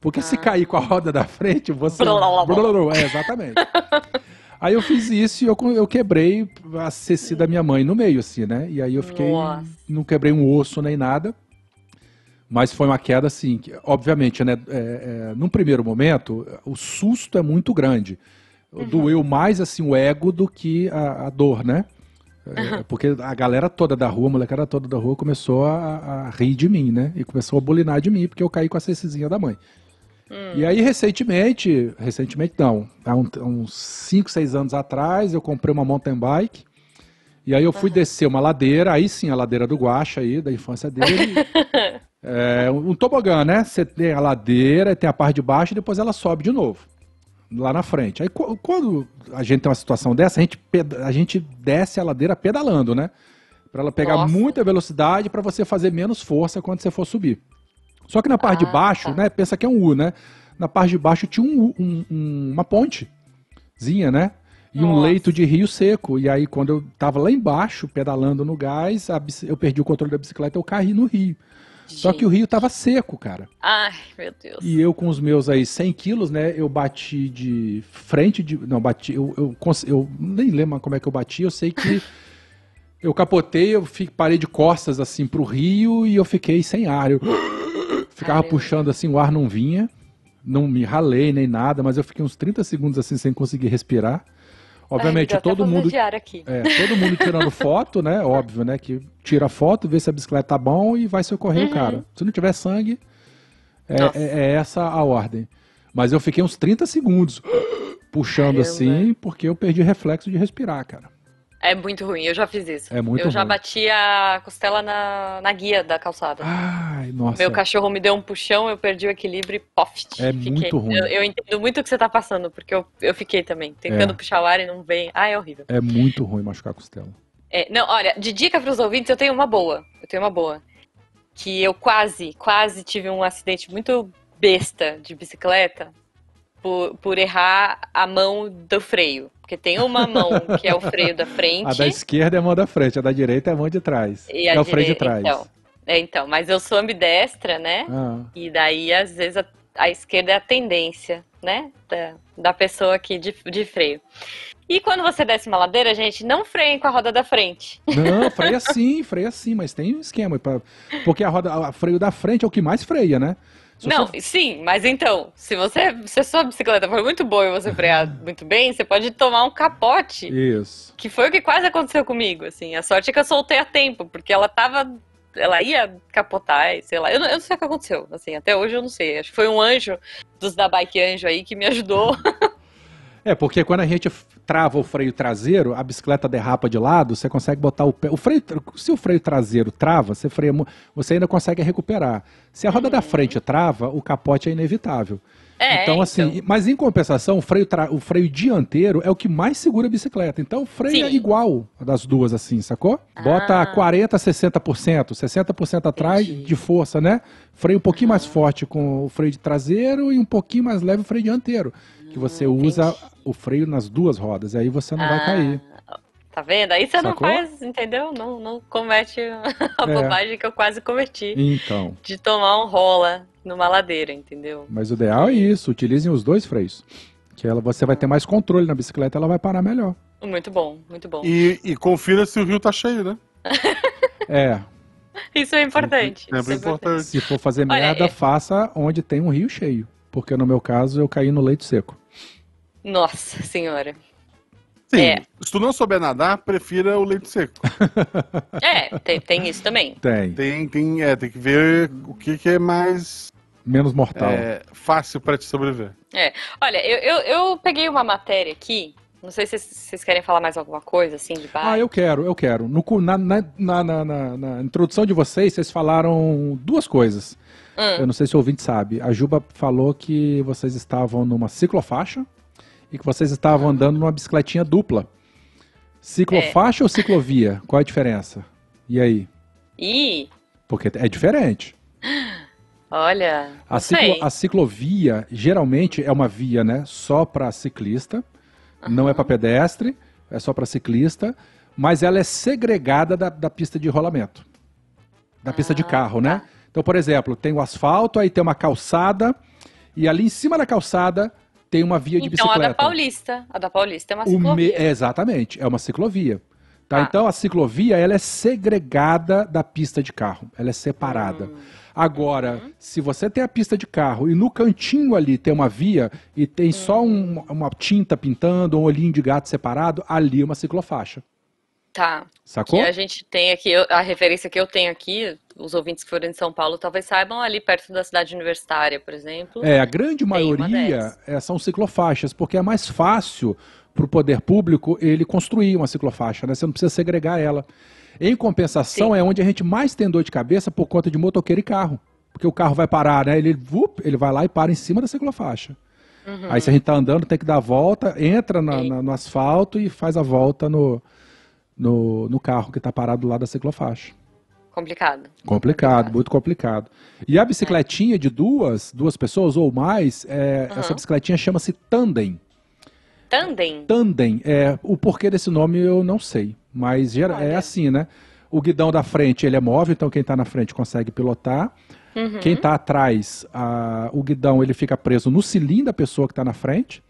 Porque se Ah. cair com a roda da frente, você. É, exatamente. Aí eu fiz isso e eu, eu quebrei a ceci da minha mãe no meio, assim, né? E aí eu fiquei. Nossa. Não quebrei um osso nem nada. Mas foi uma queda, assim, que, obviamente, né? É, é, num primeiro momento, o susto é muito grande. Doeu mais, assim, o ego do que a, a dor, né? É, Porque a galera toda da rua, a molecada toda da rua começou a, a rir de mim, né? E começou a bulinar de mim, porque eu caí com a cecizinha da mãe. E aí, recentemente, recentemente não, há uns 5, 6 anos atrás, eu comprei uma mountain bike. E aí eu fui descer uma ladeira, aí sim, a ladeira do Guaxa aí, da infância dele. é, um tobogã, né? Você tem a ladeira, tem a parte de baixo e depois ela sobe de novo. Lá na frente. Aí qu- quando a gente tem uma situação dessa, a gente, a gente desce a ladeira pedalando, né? Pra ela pegar Nossa. muita velocidade pra você fazer menos força quando você for subir. Só que na parte de Ah, baixo, tá. né? Pensa que é um U, né? Na parte de baixo tinha um, um- um- uma pontezinha, né? E um Nossa. leito de rio seco. E aí, quando eu tava lá embaixo, pedalando no gás, eu perdi o controle da bicicleta, eu caí no rio. Só que o rio tava seco, cara. Ai, meu Deus. E eu com os meus aí 100 quilos, né? Eu bati de frente de. Não, bati. Eu, eu, eu nem lembro como é que eu bati. Eu sei que eu capotei, eu parei de costas assim pro rio e eu fiquei sem ar. Eu ficava puxando assim, o ar não vinha. Não me ralei nem nada, mas eu fiquei uns 30 segundos assim sem conseguir respirar. Obviamente, Ai, até todo mundo. É, todo mundo tirando foto, né? Óbvio, né? Que tira foto, vê se a bicicleta tá bom e vai socorrer o Uhum. cara. Se não tiver sangue, é, é- é essa a ordem. Mas eu fiquei uns 30 segundos puxando Caramba. assim, porque eu perdi reflexo de respirar, cara. É muito ruim, eu já fiz isso. É muito eu já ruim. bati a costela na, na guia da calçada. Ai, nossa. Meu cachorro me deu um puxão, eu perdi o equilíbrio e poft. É fiquei. muito ruim. Eu, eu entendo muito o que você tá passando, porque eu, eu fiquei também, tentando É. puxar o ar e não vem. Ah, é horrível. É muito ruim machucar a costela. É, não, olha, de dica pros ouvintes, eu tenho uma boa. Eu tenho uma boa. Que eu quase, quase tive um acidente muito besta de bicicleta por, por errar a mão do freio. Porque tem uma mão que é o freio da frente. A da esquerda é a mão da frente, a da direita é a mão de trás. E é o freio de trás. Então, é, então, mas eu sou ambidestra, né? Ah, E daí, às vezes, a, a esquerda é a tendência, né? Da, da pessoa aqui de, de freio. E quando você desce uma ladeira, gente, não freie com a roda da frente. Não, freia sim, freia sim, mas tem um esquema. Pra... Porque a roda, o freio da frente é o que mais freia, né? Se não, você... sim, mas então, se você se a sua bicicleta for muito boa e você frear muito bem, você pode tomar um capote. Isso. Que foi o que quase aconteceu comigo, assim. A sorte é que eu soltei a tempo, porque ela tava ela ia capotar, sei lá. Eu não, eu não, sei o que aconteceu, assim, até hoje eu não sei. Acho que foi um anjo dos da Bike Anjo aí que me ajudou. É, porque quando a gente trava o freio traseiro, a bicicleta derrapa de lado, você consegue botar o pé. O freio, se o freio traseiro trava, você, freia, você ainda consegue recuperar. Se a roda da frente trava, o capote é inevitável. É, então, assim, então... mas em compensação, o freio, tra... o freio dianteiro é o que mais segura a bicicleta. Então, é Sim. é igual das duas, assim, sacou? Ah. Bota 40%, 60%, 60% atrás Entendi. de força, né? Freio um pouquinho mais forte com o freio de traseiro e um pouquinho mais leve o freio dianteiro que você hum, usa o freio nas duas rodas, e aí você não ah, vai cair. Tá vendo? Aí você Sacou? não faz, entendeu? Não, não comete a é. bobagem que eu quase cometi. Então. De tomar um rola numa ladeira, entendeu? Mas o ideal é isso, utilizem os dois freios. Que ela, você vai ter mais controle na bicicleta, ela vai parar melhor. Muito bom, muito bom. E, e confira se o rio tá cheio, né? é. Isso é importante. É, isso é importante. Se for fazer merda, é... faça onde tem um rio cheio porque no meu caso eu caí no leite seco. Nossa senhora. Sim, é. se tu não souber nadar, prefira o leite seco. É, tem, tem isso também. Tem. Tem, tem, é, tem que ver o que, que é mais. Menos mortal. É, fácil para te sobreviver. É. Olha, eu, eu, eu peguei uma matéria aqui não sei se vocês querem falar mais alguma coisa, assim, de bike. Ah, eu quero, eu quero. No, na, na, na, na, na introdução de vocês, vocês falaram duas coisas. Hum. Eu não sei se o ouvinte sabe. A Juba falou que vocês estavam numa ciclofaixa e que vocês estavam andando numa bicicletinha dupla. Ciclofaixa é. ou ciclovia? Qual a diferença? E aí? Ih! Porque é diferente. Olha, a, ciclo, a ciclovia geralmente é uma via, né, só para ciclista, uhum. não é para pedestre, é só para ciclista, mas ela é segregada da, da pista de rolamento, da pista de ah, carro, né? tá. né? Então, por exemplo, tem o asfalto, aí tem uma calçada, e ali em cima da calçada tem uma via de bicicleta. Então, a da Paulista. A da Paulista é uma ciclovia. Me... exatamente, é uma ciclovia. Tá? Ah. Então, a ciclovia, ela é segregada da pista de carro. Ela é separada. Hum. Agora, uhum. se você tem a pista de carro e no cantinho ali tem uma via e tem só um, uma tinta pintando, um olhinho de gato separado, ali é uma ciclofaixa. Tá. Sacou? Que a gente tem aqui, a referência que eu tenho aqui, os ouvintes que forem de São Paulo talvez saibam, ali perto da cidade universitária, por exemplo. É, a grande maioria é, são ciclofaixas, porque é mais fácil para o poder público ele construir uma ciclofaixa, né? Você não precisa segregar ela. Em compensação, Sim. é onde a gente mais tem dor de cabeça por conta de motoqueiro e carro. Porque o carro vai parar, né? Ele, vup, ele vai lá e para em cima da ciclofaixa. Uhum. Aí se a gente tá andando, tem que dar a volta, entra na, na, no asfalto e faz a volta no, no, no carro que está parado lá da ciclofaixa. Complicado. complicado. Complicado, muito complicado. E a bicicletinha é. de duas, duas pessoas ou mais, é, uhum. essa bicicletinha chama-se tandem. Tandem? Tandem. É, o porquê desse nome eu não sei, mas é assim, né? O guidão da frente ele é móvel, então quem está na frente consegue pilotar. Uhum. Quem está atrás, a, o guidão ele fica preso no cilindro da pessoa que está na frente.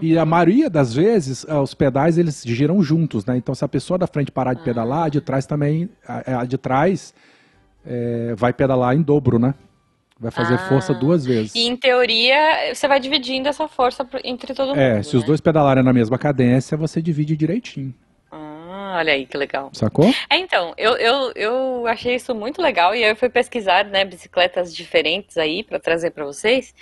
E a maioria das vezes, eh, os pedais eles giram juntos, né? Então, se a pessoa da frente parar de pedalar, a de trás também, a, a de trás é, vai pedalar em dobro, né? Vai fazer ah. força duas vezes. E em teoria, você vai dividindo essa força entre todo é, mundo. É, se né? os dois pedalarem na mesma cadência, você divide direitinho. Ah, olha aí que legal. Sacou? É, então, eu, eu, eu achei isso muito legal e aí eu fui pesquisar, né, bicicletas diferentes aí para trazer para vocês.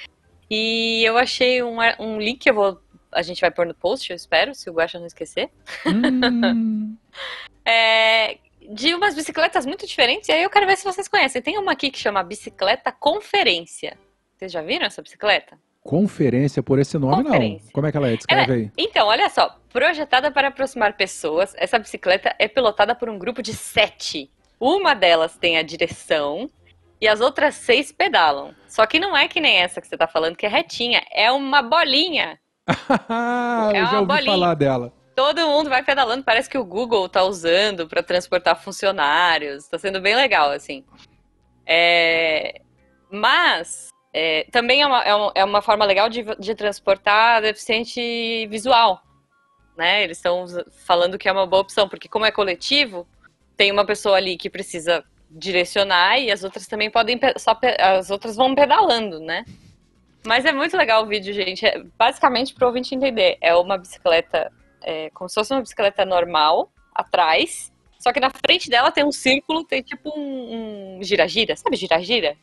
E eu achei um, um link que eu vou a gente vai pôr no post, eu espero, se o Guaxa não esquecer. Hum. é, de umas bicicletas muito diferentes, e aí eu quero ver se vocês conhecem. Tem uma aqui que chama Bicicleta Conferência. Vocês já viram essa bicicleta? Conferência por esse nome, não. Como é que ela é? Descreve ela, aí. Então, olha só. Projetada para aproximar pessoas, essa bicicleta é pilotada por um grupo de sete. Uma delas tem a direção e as outras seis pedalam. Só que não é que nem essa que você está falando, que é retinha. É uma bolinha é eu já ouvi bolinha. falar dela. Todo mundo vai pedalando, parece que o Google tá usando para transportar funcionários. Tá sendo bem legal, assim. É... Mas É, também é uma, é, é uma forma legal de, de transportar deficiente visual. Né? Eles estão falando que é uma boa opção, porque como é coletivo, tem uma pessoa ali que precisa direcionar e as outras também podem só as outras vão pedalando, né? Mas é muito legal o vídeo, gente. É, basicamente, para o ouvinte entender, é uma bicicleta, é, como se fosse uma bicicleta normal, atrás, só que na frente dela tem um círculo, tem tipo um gira-gira, um sabe gira-gira?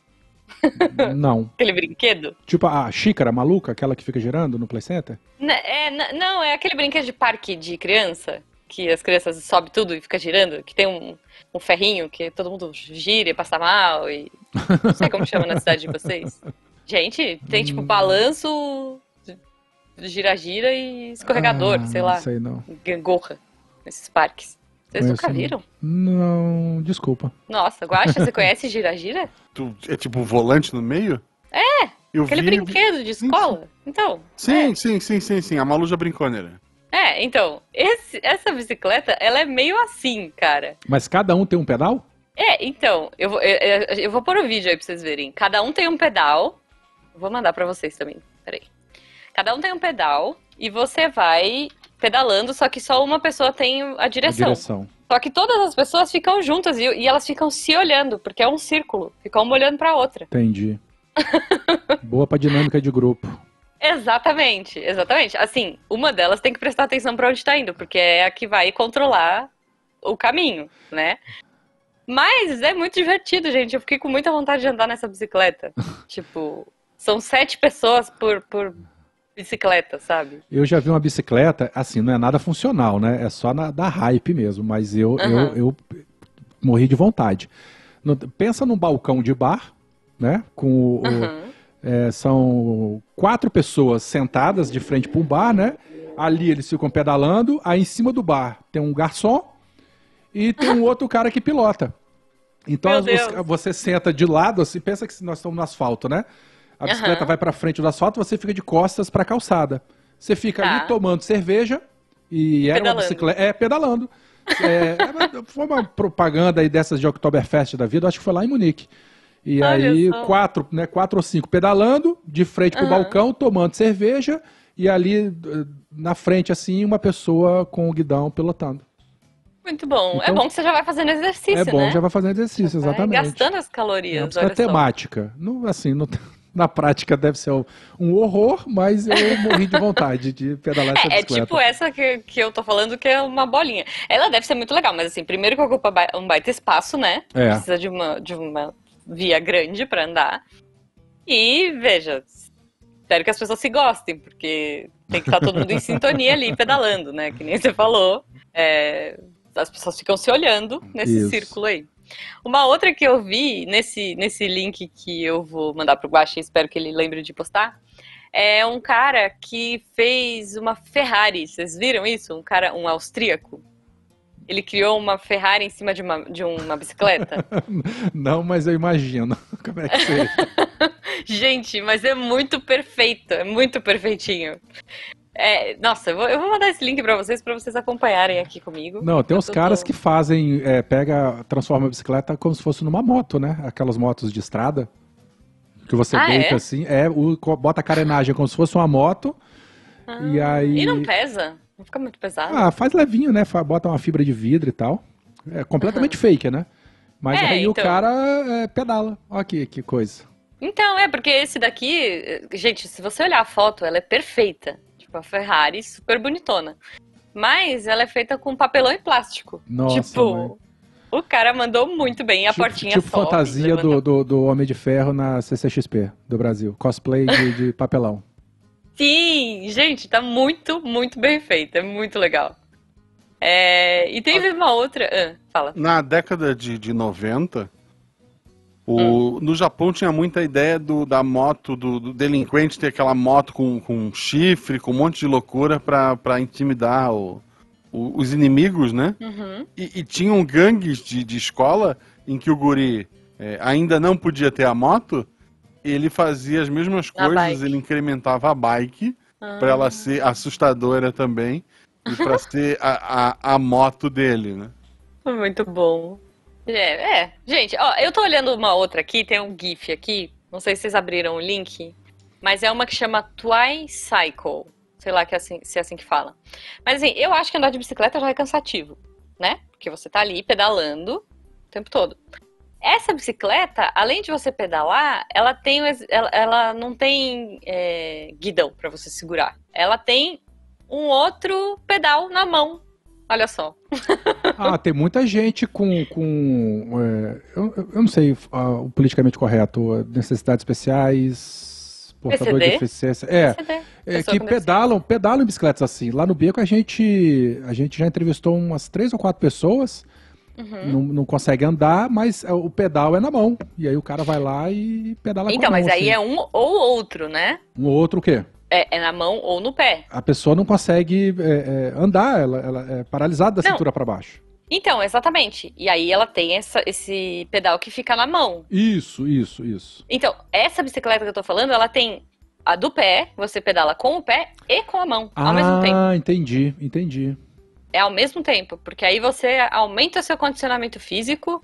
Não. aquele brinquedo? Tipo a xícara maluca, aquela que fica girando no Play Center? N é, não, é aquele brinquedo de parque de criança, que as crianças sobem tudo e fica girando, que tem um, um ferrinho que todo mundo gira e passa mal e... Não sei como chama na cidade de vocês. Gente, tem tipo hum. balanço, gira-gira e escorregador, ah, sei lá. Não sei não. Gangorra, nesses parques. Vocês nunca viram? Não, desculpa. Nossa, Guaxa, você conhece gira-gira? É tipo um volante no meio? É, Eu aquele vi, brinquedo de escola. Sim, sim. Então. Sim, é. sim, sim, sim, sim. A Malu já brincou nele. É, então, esse, essa bicicleta, ela é meio assim, cara. Mas cada um tem um pedal? É, então, eu vou, eu, eu vou pôr o vídeo aí pra vocês verem. Cada um tem um pedal. Vou mandar pra vocês também. Peraí. Cada um tem um pedal e você vai pedalando, só que só uma pessoa tem a direção. A direção. Só que todas as pessoas ficam juntas e, e elas ficam se olhando, porque é um círculo. Ficam uma olhando pra outra. Entendi. Boa pra dinâmica de grupo. Exatamente, exatamente. Assim, uma delas tem que prestar atenção para onde está indo, porque é a que vai controlar o caminho, né? Mas é muito divertido, gente. Eu fiquei com muita vontade de andar nessa bicicleta. tipo, são sete pessoas por, por bicicleta, sabe? Eu já vi uma bicicleta, assim, não é nada funcional, né? É só na, da hype mesmo, mas eu, uhum. eu, eu morri de vontade. No, pensa num balcão de bar, né? Com o, uhum. é, são quatro pessoas sentadas de frente para um bar, né? Ali eles ficam pedalando, aí em cima do bar tem um garçom e tem um outro cara que pilota. Então você, você, senta de lado, assim, pensa que nós estamos no asfalto, né? A bicicleta uhum. vai para frente do asfalto, você fica de costas para a calçada. Você fica tá. ali tomando cerveja e era pedalando. uma bicicleta. É, pedalando. É, foi uma propaganda aí dessas de Oktoberfest da vida, acho que foi lá em Munique. E Olha aí, só. quatro, né, quatro ou cinco pedalando, de frente pro uhum. balcão, tomando cerveja, e ali na frente, assim, uma pessoa com o guidão pilotando. Muito bom. É então, é bom que você já vai fazendo exercício, É bom, né? já vai fazendo exercício, exatamente. gastando as calorias. É uma temática. Não, assim, não, na prática deve ser um horror, mas eu morri de vontade de pedalar essa é, bicicleta. É tipo essa que, que eu tô falando, que é uma bolinha. Ela deve ser muito legal, mas assim, primeiro que ocupa um baita espaço, né? É. Precisa de uma, de uma via grande para andar. E, veja, espero que as pessoas se gostem, porque tem que estar todo mundo em sintonia ali, pedalando, né? Que nem você falou. É, as pessoas ficam se olhando nesse Isso. círculo aí. Uma outra que eu vi nesse, nesse link que eu vou mandar pro Guache, espero que ele lembre de postar, é um cara que fez uma Ferrari. Vocês viram isso? Um cara, um austríaco. Ele criou uma Ferrari em cima de uma, de uma bicicleta? Não, mas eu imagino como é que seja. Gente, mas é muito perfeito, é muito perfeitinho. É, nossa, eu vou, eu vou, mandar esse link para vocês, para vocês acompanharem aqui comigo. Não, tem uns caras que fazem, é, pega, transforma a bicicleta como se fosse numa moto, né? Aquelas motos de estrada. Que você ah, deita é? assim, é, o, bota a carenagem como se fosse uma moto. Ah, e aí. E não pesa? Não fica muito pesado? Ah, faz levinho, né? Bota uma fibra de vidro e tal. É completamente uhum. fake, né? Mas é, aí então... o cara é, pedala. Olha aqui, que coisa. Então, é, porque esse daqui, gente, se você olhar a foto, ela é perfeita tipo a Ferrari, super bonitona. Mas ela é feita com papelão e plástico. Nossa, tipo, mãe. o cara mandou muito bem. A tipo, portinha Tipo sobe, fantasia do, do, do, Homem de Ferro na CCXP do Brasil. Cosplay de, de papelão. Sim, gente, tá muito, muito bem feito. É muito legal. É, e teve uma outra. Ah, fala. Na década de, de 90, o, hum. No Japão tinha muita ideia do, da moto, do, do, delinquente ter aquela moto com, com chifre, com um monte de loucura para intimidar o, o, os inimigos, né? Uhum. E, e, tinham gangues de, de escola em que o guri é, ainda não podia ter a moto, ele fazia as mesmas coisas, ele incrementava a bike ah. para ela ser assustadora também e para ser a, a, a moto dele, né? Muito bom. É, é. Gente, ó, eu tô olhando uma outra aqui, tem um GIF aqui, Não sei se vocês abriram o link, mas é uma que chama Twicycle. Sei lá que é assim, se é assim que fala. Mas assim, eu acho que andar de bicicleta já é cansativo, né? Porque você tá ali pedalando o tempo todo. Essa bicicleta, além de você pedalar, ela tem ela, ela não tem é, guidão para você segurar. Ela tem um outro pedal na mão. Olha só. ah, tem muita gente com. com é, eu, eu, não sei uh, o politicamente correto, necessidades especiais, portador PCD? de deficiência. É, é que pedalam, pedalam em bicicletas assim. Lá no Beco a gente, a gente já entrevistou umas três ou quatro pessoas. Uhum. Não, não, consegue andar, mas é, o pedal é na mão. E aí o cara vai lá e pedala então, com a mão. Então, mas aí assim. é um ou outro, né? Um ou outro o quê? É, é, na mão ou no pé. A pessoa não consegue é, é, andar, ela, ela, é paralisada da não. cintura para baixo. Então, exatamente. E aí ela tem essa, esse pedal que fica na mão. Isso, isso, isso. Então, essa bicicleta que eu tô falando, ela tem a do pé, você pedala com o pé e com a mão, ah, ao mesmo tempo. Ah, entendi, entendi. É ao mesmo tempo, porque aí você aumenta o seu condicionamento físico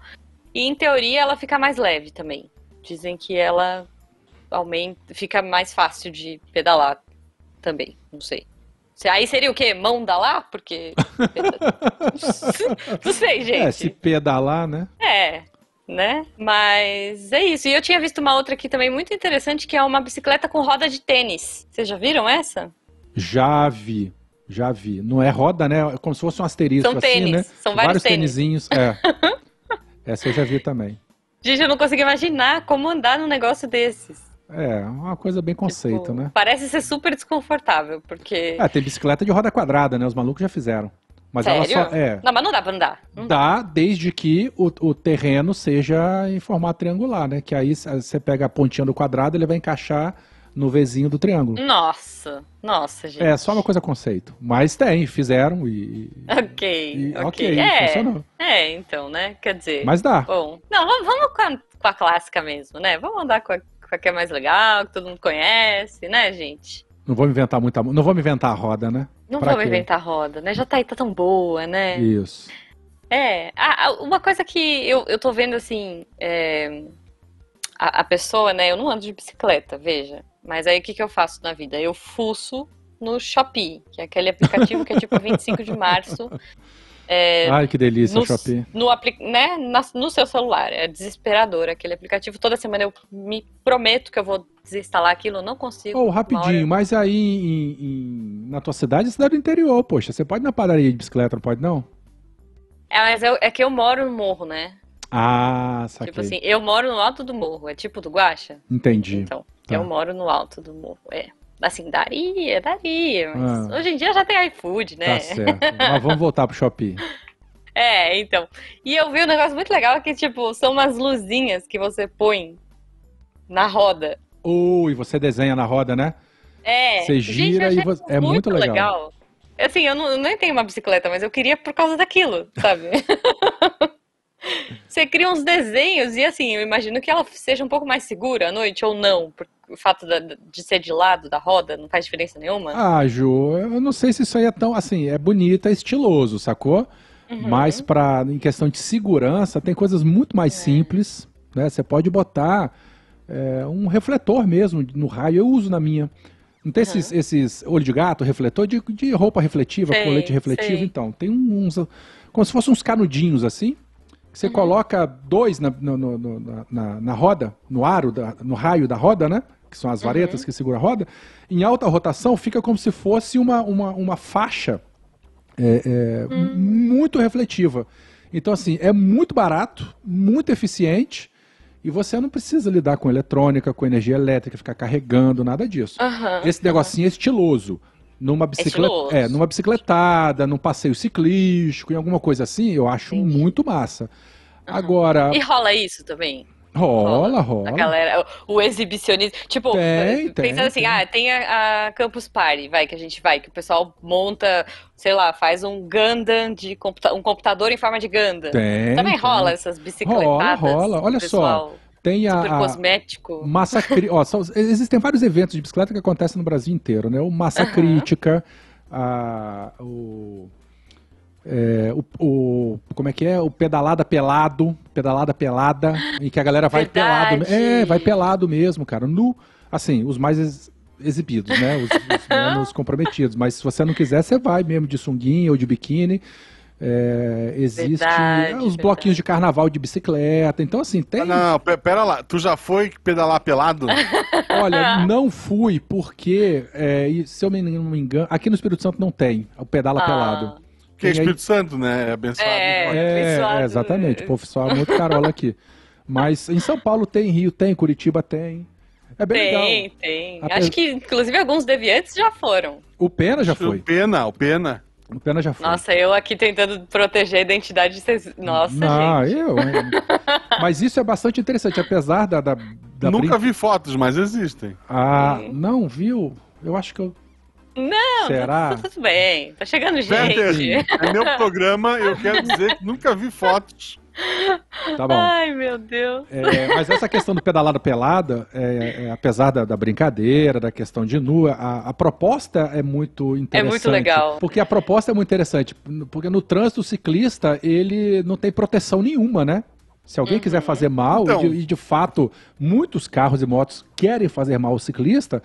e, em teoria, ela fica mais leve também. Dizem que ela aumenta, fica mais fácil de pedalar também, não sei. Aí seria o quê? Mão da lá? Porque. não sei, gente. É, se pedalar, né? É, né? Mas é isso. E eu tinha visto uma outra aqui também muito interessante, que é uma bicicleta com roda de tênis. Vocês já viram essa? Já vi. Já vi. Não é roda, né? É como se fosse um asterisco São assim, tênis. né? São vários, vários tênisinhos. É. Essa eu já vi também. Gente, eu não consigo imaginar como andar num negócio desses. É, uma coisa bem conceito, tipo, né? Parece ser super desconfortável, porque. É, tem bicicleta de roda quadrada, né? Os malucos já fizeram. Mas Sério? ela só. É, não, mas não dá pra andar. Não dá, dá, desde que o, o terreno seja em formato triangular, né? Que aí você pega a pontinha do quadrado ele vai encaixar no vizinho do triângulo. Nossa, nossa, gente. É, só uma coisa conceito. Mas tem, fizeram e. Ok, e, ok. okay é, funcionou. É, então, né? Quer dizer. Mas dá. Bom, não, vamos, vamos com, a, com a clássica mesmo, né? Vamos andar com a, que é mais legal, que todo mundo conhece, né, gente? Não vou me inventar muita. Não vou me inventar a roda, né? Não pra vou me inventar a roda, né? Já tá aí, tá tão boa, né? Isso. É, uma coisa que eu, eu tô vendo assim. É, a, a pessoa, né? Eu não ando de bicicleta, veja. Mas aí o que, que eu faço na vida? Eu fuço no Shopee, que é aquele aplicativo que é tipo 25 de março. É, Ai, que delícia no, Shopee. No, né, no seu celular. É desesperador aquele aplicativo. Toda semana eu me prometo que eu vou desinstalar aquilo, não consigo. Oh, rapidinho, mas aí em, em, na tua cidade é cidade do interior, poxa. Você pode ir na padaria de bicicleta, não pode não? É, mas eu, é que eu moro no morro, né? Ah, saquei. Tipo assim, eu moro no alto do morro. É tipo do Guaxa? Entendi. Então, tá. eu moro no alto do morro. É. Assim, daria, daria. Mas ah. hoje em dia já tem iFood, né? Tá certo. mas vamos voltar pro Shopee. É, então. E eu vi um negócio muito legal que, tipo, são umas luzinhas que você põe na roda. Uh, e você desenha na roda, né? É. Você gira Gente, e você... É muito legal. legal. Assim, eu não, eu nem tenho uma bicicleta, mas eu queria por causa daquilo, sabe? Você cria uns desenhos e assim, eu imagino que ela seja um pouco mais segura à noite ou não, por o fato da, de ser de lado da roda não faz diferença nenhuma? Ah, Ju, eu não sei se isso aí é tão assim, é bonito, é estiloso, sacou? Uhum. Mas para em questão de segurança, tem coisas muito mais é. simples, né? Você pode botar é, um refletor mesmo no raio, eu uso na minha. Não tem uhum. esses, esses olho de gato, refletor de, de roupa refletiva, sei, colete refletivo, sei. então. Tem uns, como se fossem uns canudinhos assim. Você uhum. coloca dois na, no, no, na, na, roda, no aro, da, no raio da roda, né? Que são as varetas uhum. que seguram a roda. Em alta rotação fica como se fosse uma, uma, uma faixa é, é, uhum. muito refletiva. Então, assim, é muito barato, muito eficiente. E você não precisa lidar com eletrônica, com energia elétrica, ficar carregando, nada disso. Esse negocinho é estiloso numa bicicleta, é, numa bicicletada, num passeio ciclístico, em alguma coisa assim, eu acho Entendi. muito massa. Uhum. Agora. E rola isso também? Rola, rola. A galera, o, exibicionismo. Tipo, tem, pensando tem, assim, tem. ah, tem a, a, Campus Party, vai, que a gente vai, que o pessoal monta, sei lá, faz um Gundam de computa um computador em forma de Gundam. Tem. Também rola essas bicicletadas. Rola, rola. Olha só. Tem a, Super cosmético. Massa Ó, são, existem vários eventos de bicicleta que acontecem no Brasil inteiro, né? O Massa Crítica, a, o É, o, o- como é que é? O pedalada pelado, pedalada pelada, em que a galera vai Verdade. pelado. É, vai pelado mesmo, cara. Nu, assim, os mais ex- exibidos, né? Os, os menos comprometidos. Mas se você não quiser, você vai mesmo de sunguinha ou de biquíni. É, existe Verdade, é, os verdade. bloquinhos de carnaval de bicicleta. Então, assim, tem. Ah, não, pe- pera lá. Tu já foi pedalar pelado? Olha, não fui porque, é, se eu me- não me engano, aqui no Espírito Santo não tem o pedala Ah, pelado. Porque é Tem aí- Espírito Santo, né? É abençoado. É. É, abençoado. é, exatamente. O povo só é muito carola aqui. Mas em São Paulo tem, Rio tem, Curitiba tem. É bem Tem, legal. tem. Ape- Acho que, inclusive, alguns deviantes já foram. O Pena já O foi. Pena, o Pena. O Pena já foi. Nossa, eu aqui tentando proteger a identidade de vocês. Nossa, não, gente. eu. Mas isso é bastante interessante, apesar da. da, da Nunca brin- vi fotos, mas existem. Ah, Sim. não, viu? Eu acho que eu. Não, Será? Tá tudo bem. Tá chegando gente. é meu programa, eu quero dizer que nunca vi fotos. Tá bom. Ai, meu Deus. É, mas essa questão do pedalada pelada, é, é, apesar da, da brincadeira, da questão de nu, a, a proposta é muito interessante. muito legal. Porque a proposta é muito interessante. Porque no trânsito, o ciclista, ele não tem proteção nenhuma, né? Se alguém Uhum. quiser fazer mal, Então. e, de, e de fato muitos carros e motos querem fazer mal ao ciclista,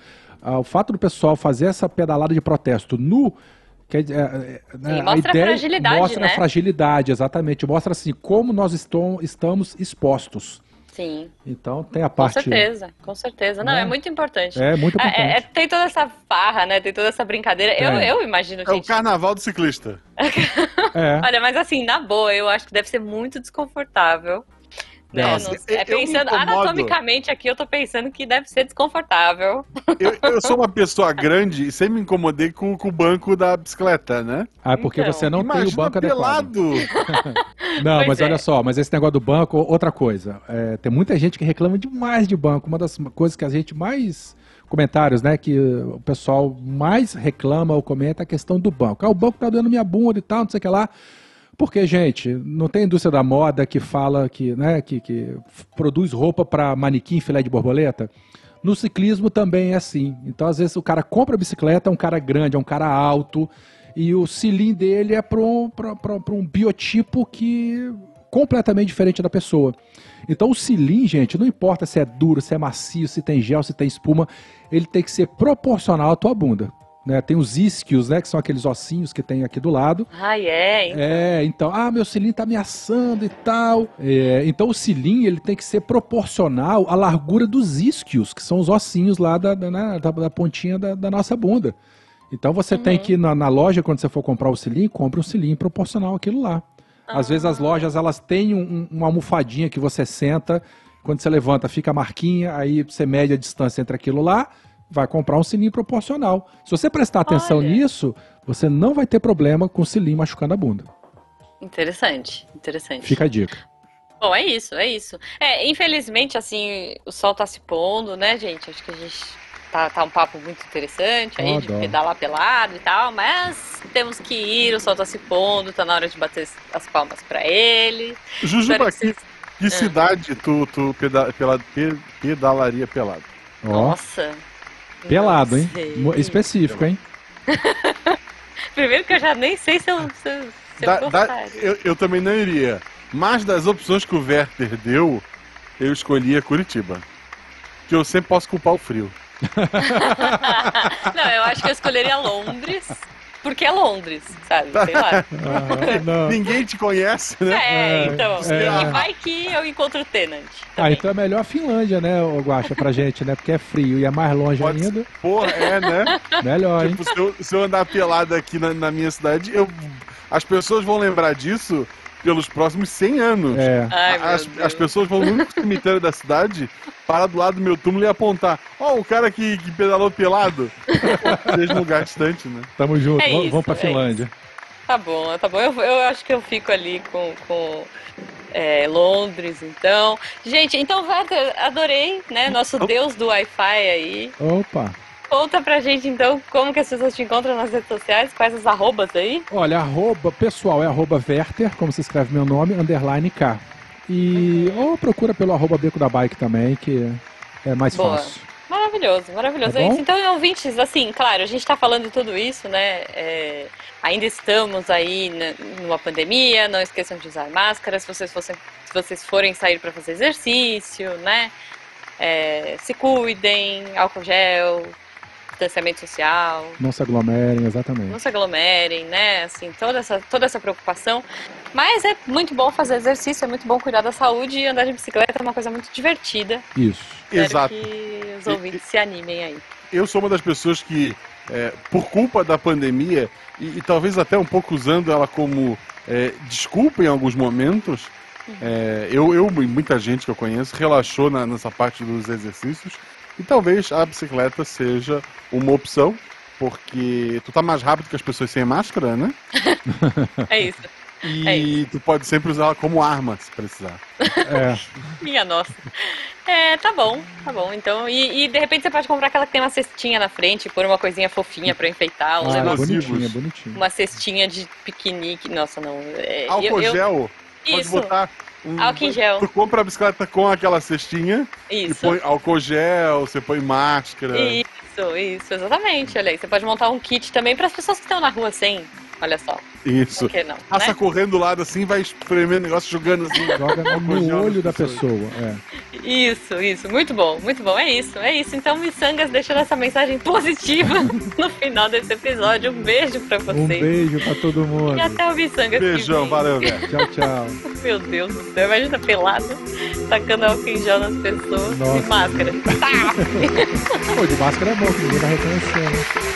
o fato do pessoal fazer essa pedalada de protesto nu. Quer dizer, é, é, né, Sim, mostra a fragilidade, mostra né? a fragilidade, exatamente. Mostra assim como nós estou- estamos expostos. Sim, Então tem a com parte. certeza, com certeza. Não, Né? é muito importante. É muito É, importante. é, tem toda essa farra, né? Tem toda essa brincadeira. Eu, eu imagino, É o gente. carnaval do ciclista. É. Olha, mas assim, na boa, eu acho que deve ser muito desconfortável. Né? Sei, eu- é, pensando anatomicamente aqui, eu tô pensando que deve ser desconfortável. Eu, eu sou uma pessoa grande e sempre me incomodei com, com o banco da bicicleta, né? Ah, porque Então, você não tem o banco adequado. pelado. Não, Pois mas é. olha só, mas esse negócio do banco, outra coisa. É, tem muita gente que reclama demais de banco. Uma das coisas que a gente mais. Comentários, né? Que o pessoal mais reclama ou comenta é a questão do banco. Ah, o banco tá doendo minha bunda e tal, não sei o que lá. Porque, gente, não tem indústria da moda que fala que, né, que, que produz roupa para manequim filé de borboleta? No ciclismo também é assim. Então, às vezes, o cara compra bicicleta, é um cara grande, é um cara alto, e o cilindro dele é para um, um biotipo que completamente diferente da pessoa. Então, o cilindro, gente, não importa se é duro, se é macio, se tem gel, se tem espuma, ele tem que ser proporcional à tua bunda. Né? Tem os isquios, né, que são aqueles ossinhos que tem aqui do lado. Ai, é, hein? É, então, ah, meu cilindro tá ameaçando e tal. É, então o cilindro ele tem que ser proporcional à largura dos isquios, que são os ossinhos lá da, da, da- da pontinha da, da nossa bunda. Então você tem que ir na, na loja, quando você for comprar o cilindro, compre um cilindro proporcional àquilo lá. Às vezes as lojas elas têm um- uma almofadinha que você senta, quando você levanta fica a marquinha, aí você mede a distância entre aquilo lá, vai comprar um cilindro proporcional. Se você prestar atenção Olha. nisso, você não vai ter problema com o cilindro machucando a bunda. Interessante, interessante. Fica a dica. Bom, é isso, é isso. É, infelizmente, assim, o sol tá se pondo, né, gente? Acho que a gente tá, tá um papo muito interessante aí, de pedalar pelado e tal, mas temos que ir, o sol tá se pondo, tá na hora de bater as palmas pra ele. Jujuba, que que, vocês- que cidade tu, tu peda, pela, pe- pedalaria pelado? Nossa. Pelado, hein? Específico, hein? Primeiro que eu já nem sei se eu, se eu, se eu Da- da- gostaria. eu, eu também não iria. Mas das opções que o Werther deu, eu escolhia Curitiba. Que eu sempre posso culpar o frio. não, eu acho que eu escolheria Londres, porque é Londres, sabe? Sei lá. Ah, não. Ninguém te conhece, né? É, então. é. E vai que eu encontro o Tenant. Ah, também. então é melhor a Finlândia, né, Guaxa, pra gente, né? Porque é frio e é mais longe Pode ser. ainda. Porra, é, né? Melhor, hein? tipo, se eu, se eu andar pelado aqui na, na minha cidade, eu, as pessoas vão lembrar disso pelos próximos 100 anos. É. Ai, As, as pessoas vão no único cemitério da cidade, parar do lado do meu túmulo e apontar. Ó, o cara que, que pedalou pelado. Desde um lugar distante, né? Tamo junto. É vamos, isso, vamos pra é Finlândia. Tá bom, tá bom. Eu, eu acho que eu fico ali com, com é, Londres, então. Gente, então, Werther, adorei, né? Nosso deus do Wi-Fi aí. Opa. Conta pra gente, então, como que as pessoas te encontram nas redes sociais, quais as arrobas aí. Olha, arroba, pessoal, é arroba Werther, como se escreve meu nome, underline K. E ou procura pelo arroba Beco da Bike também, que é mais Boa. fácil. Maravilhoso, maravilhoso. Tá é. Então, ouvintes, assim, claro, a gente está falando tudo isso, né? é, ainda estamos aí numa pandemia, não esqueçam de usar máscara se vocês, fossem, se vocês forem sair para fazer exercício, né? É, se cuidem, álcool gel, distanciamento social, Não se aglomerem, não exatamente. se aglomerem, né? Assim, toda essa, toda essa preocupação. Mas é muito bom fazer exercício, é muito bom cuidar da saúde e andar de bicicleta é uma coisa muito divertida. Isso. Espero Exato. que os E- ouvintes se animem aí. Eu sou uma das pessoas que, é, por culpa da pandemia, e, e talvez até um pouco usando ela como é, desculpa em alguns momentos, é, eu, eu e muita gente que eu conheço relaxou na- nessa parte dos exercícios. E talvez a bicicleta seja uma opção, porque tu tá mais rápido que as pessoas sem máscara, né? É isso. E É isso. tu pode sempre usar ela como arma, se precisar. É. Minha nossa. É, tá bom, tá bom. Então, e, e de repente você pode comprar aquela que tem uma cestinha na frente, pôr uma coisinha fofinha pra enfeitar, Ah, levar é bonitinho. uma cestinha de piquenique. Nossa, não. É, Álcool eu- eu- gel, pode Isso, botar. Um, Álcool em gel. Tu compra a bicicleta com aquela cestinha e isso. põe álcool gel, você põe máscara. Isso, isso, exatamente. Olha aí, você pode montar um kit também para as pessoas que estão na rua sem. Olha só, Isso. por que não? Passa né? correndo do lado assim, vai espremendo o negócio, jogando assim. Joga no, olho da pessoa. É. Isso, isso, muito bom, muito bom. É isso, é isso. Então, Missangas deixando essa mensagem positiva no final desse episódio. Um beijo pra vocês. Um beijo pra todo mundo. E até o Missangas. Beijão, valeu, velho. Tchau, tchau. Meu Deus do céu, imagina pelado, tacando álcool em gel nas pessoas Nossa. e máscara. Tá! Pô, de máscara é bom, que ninguém vai reconhecer,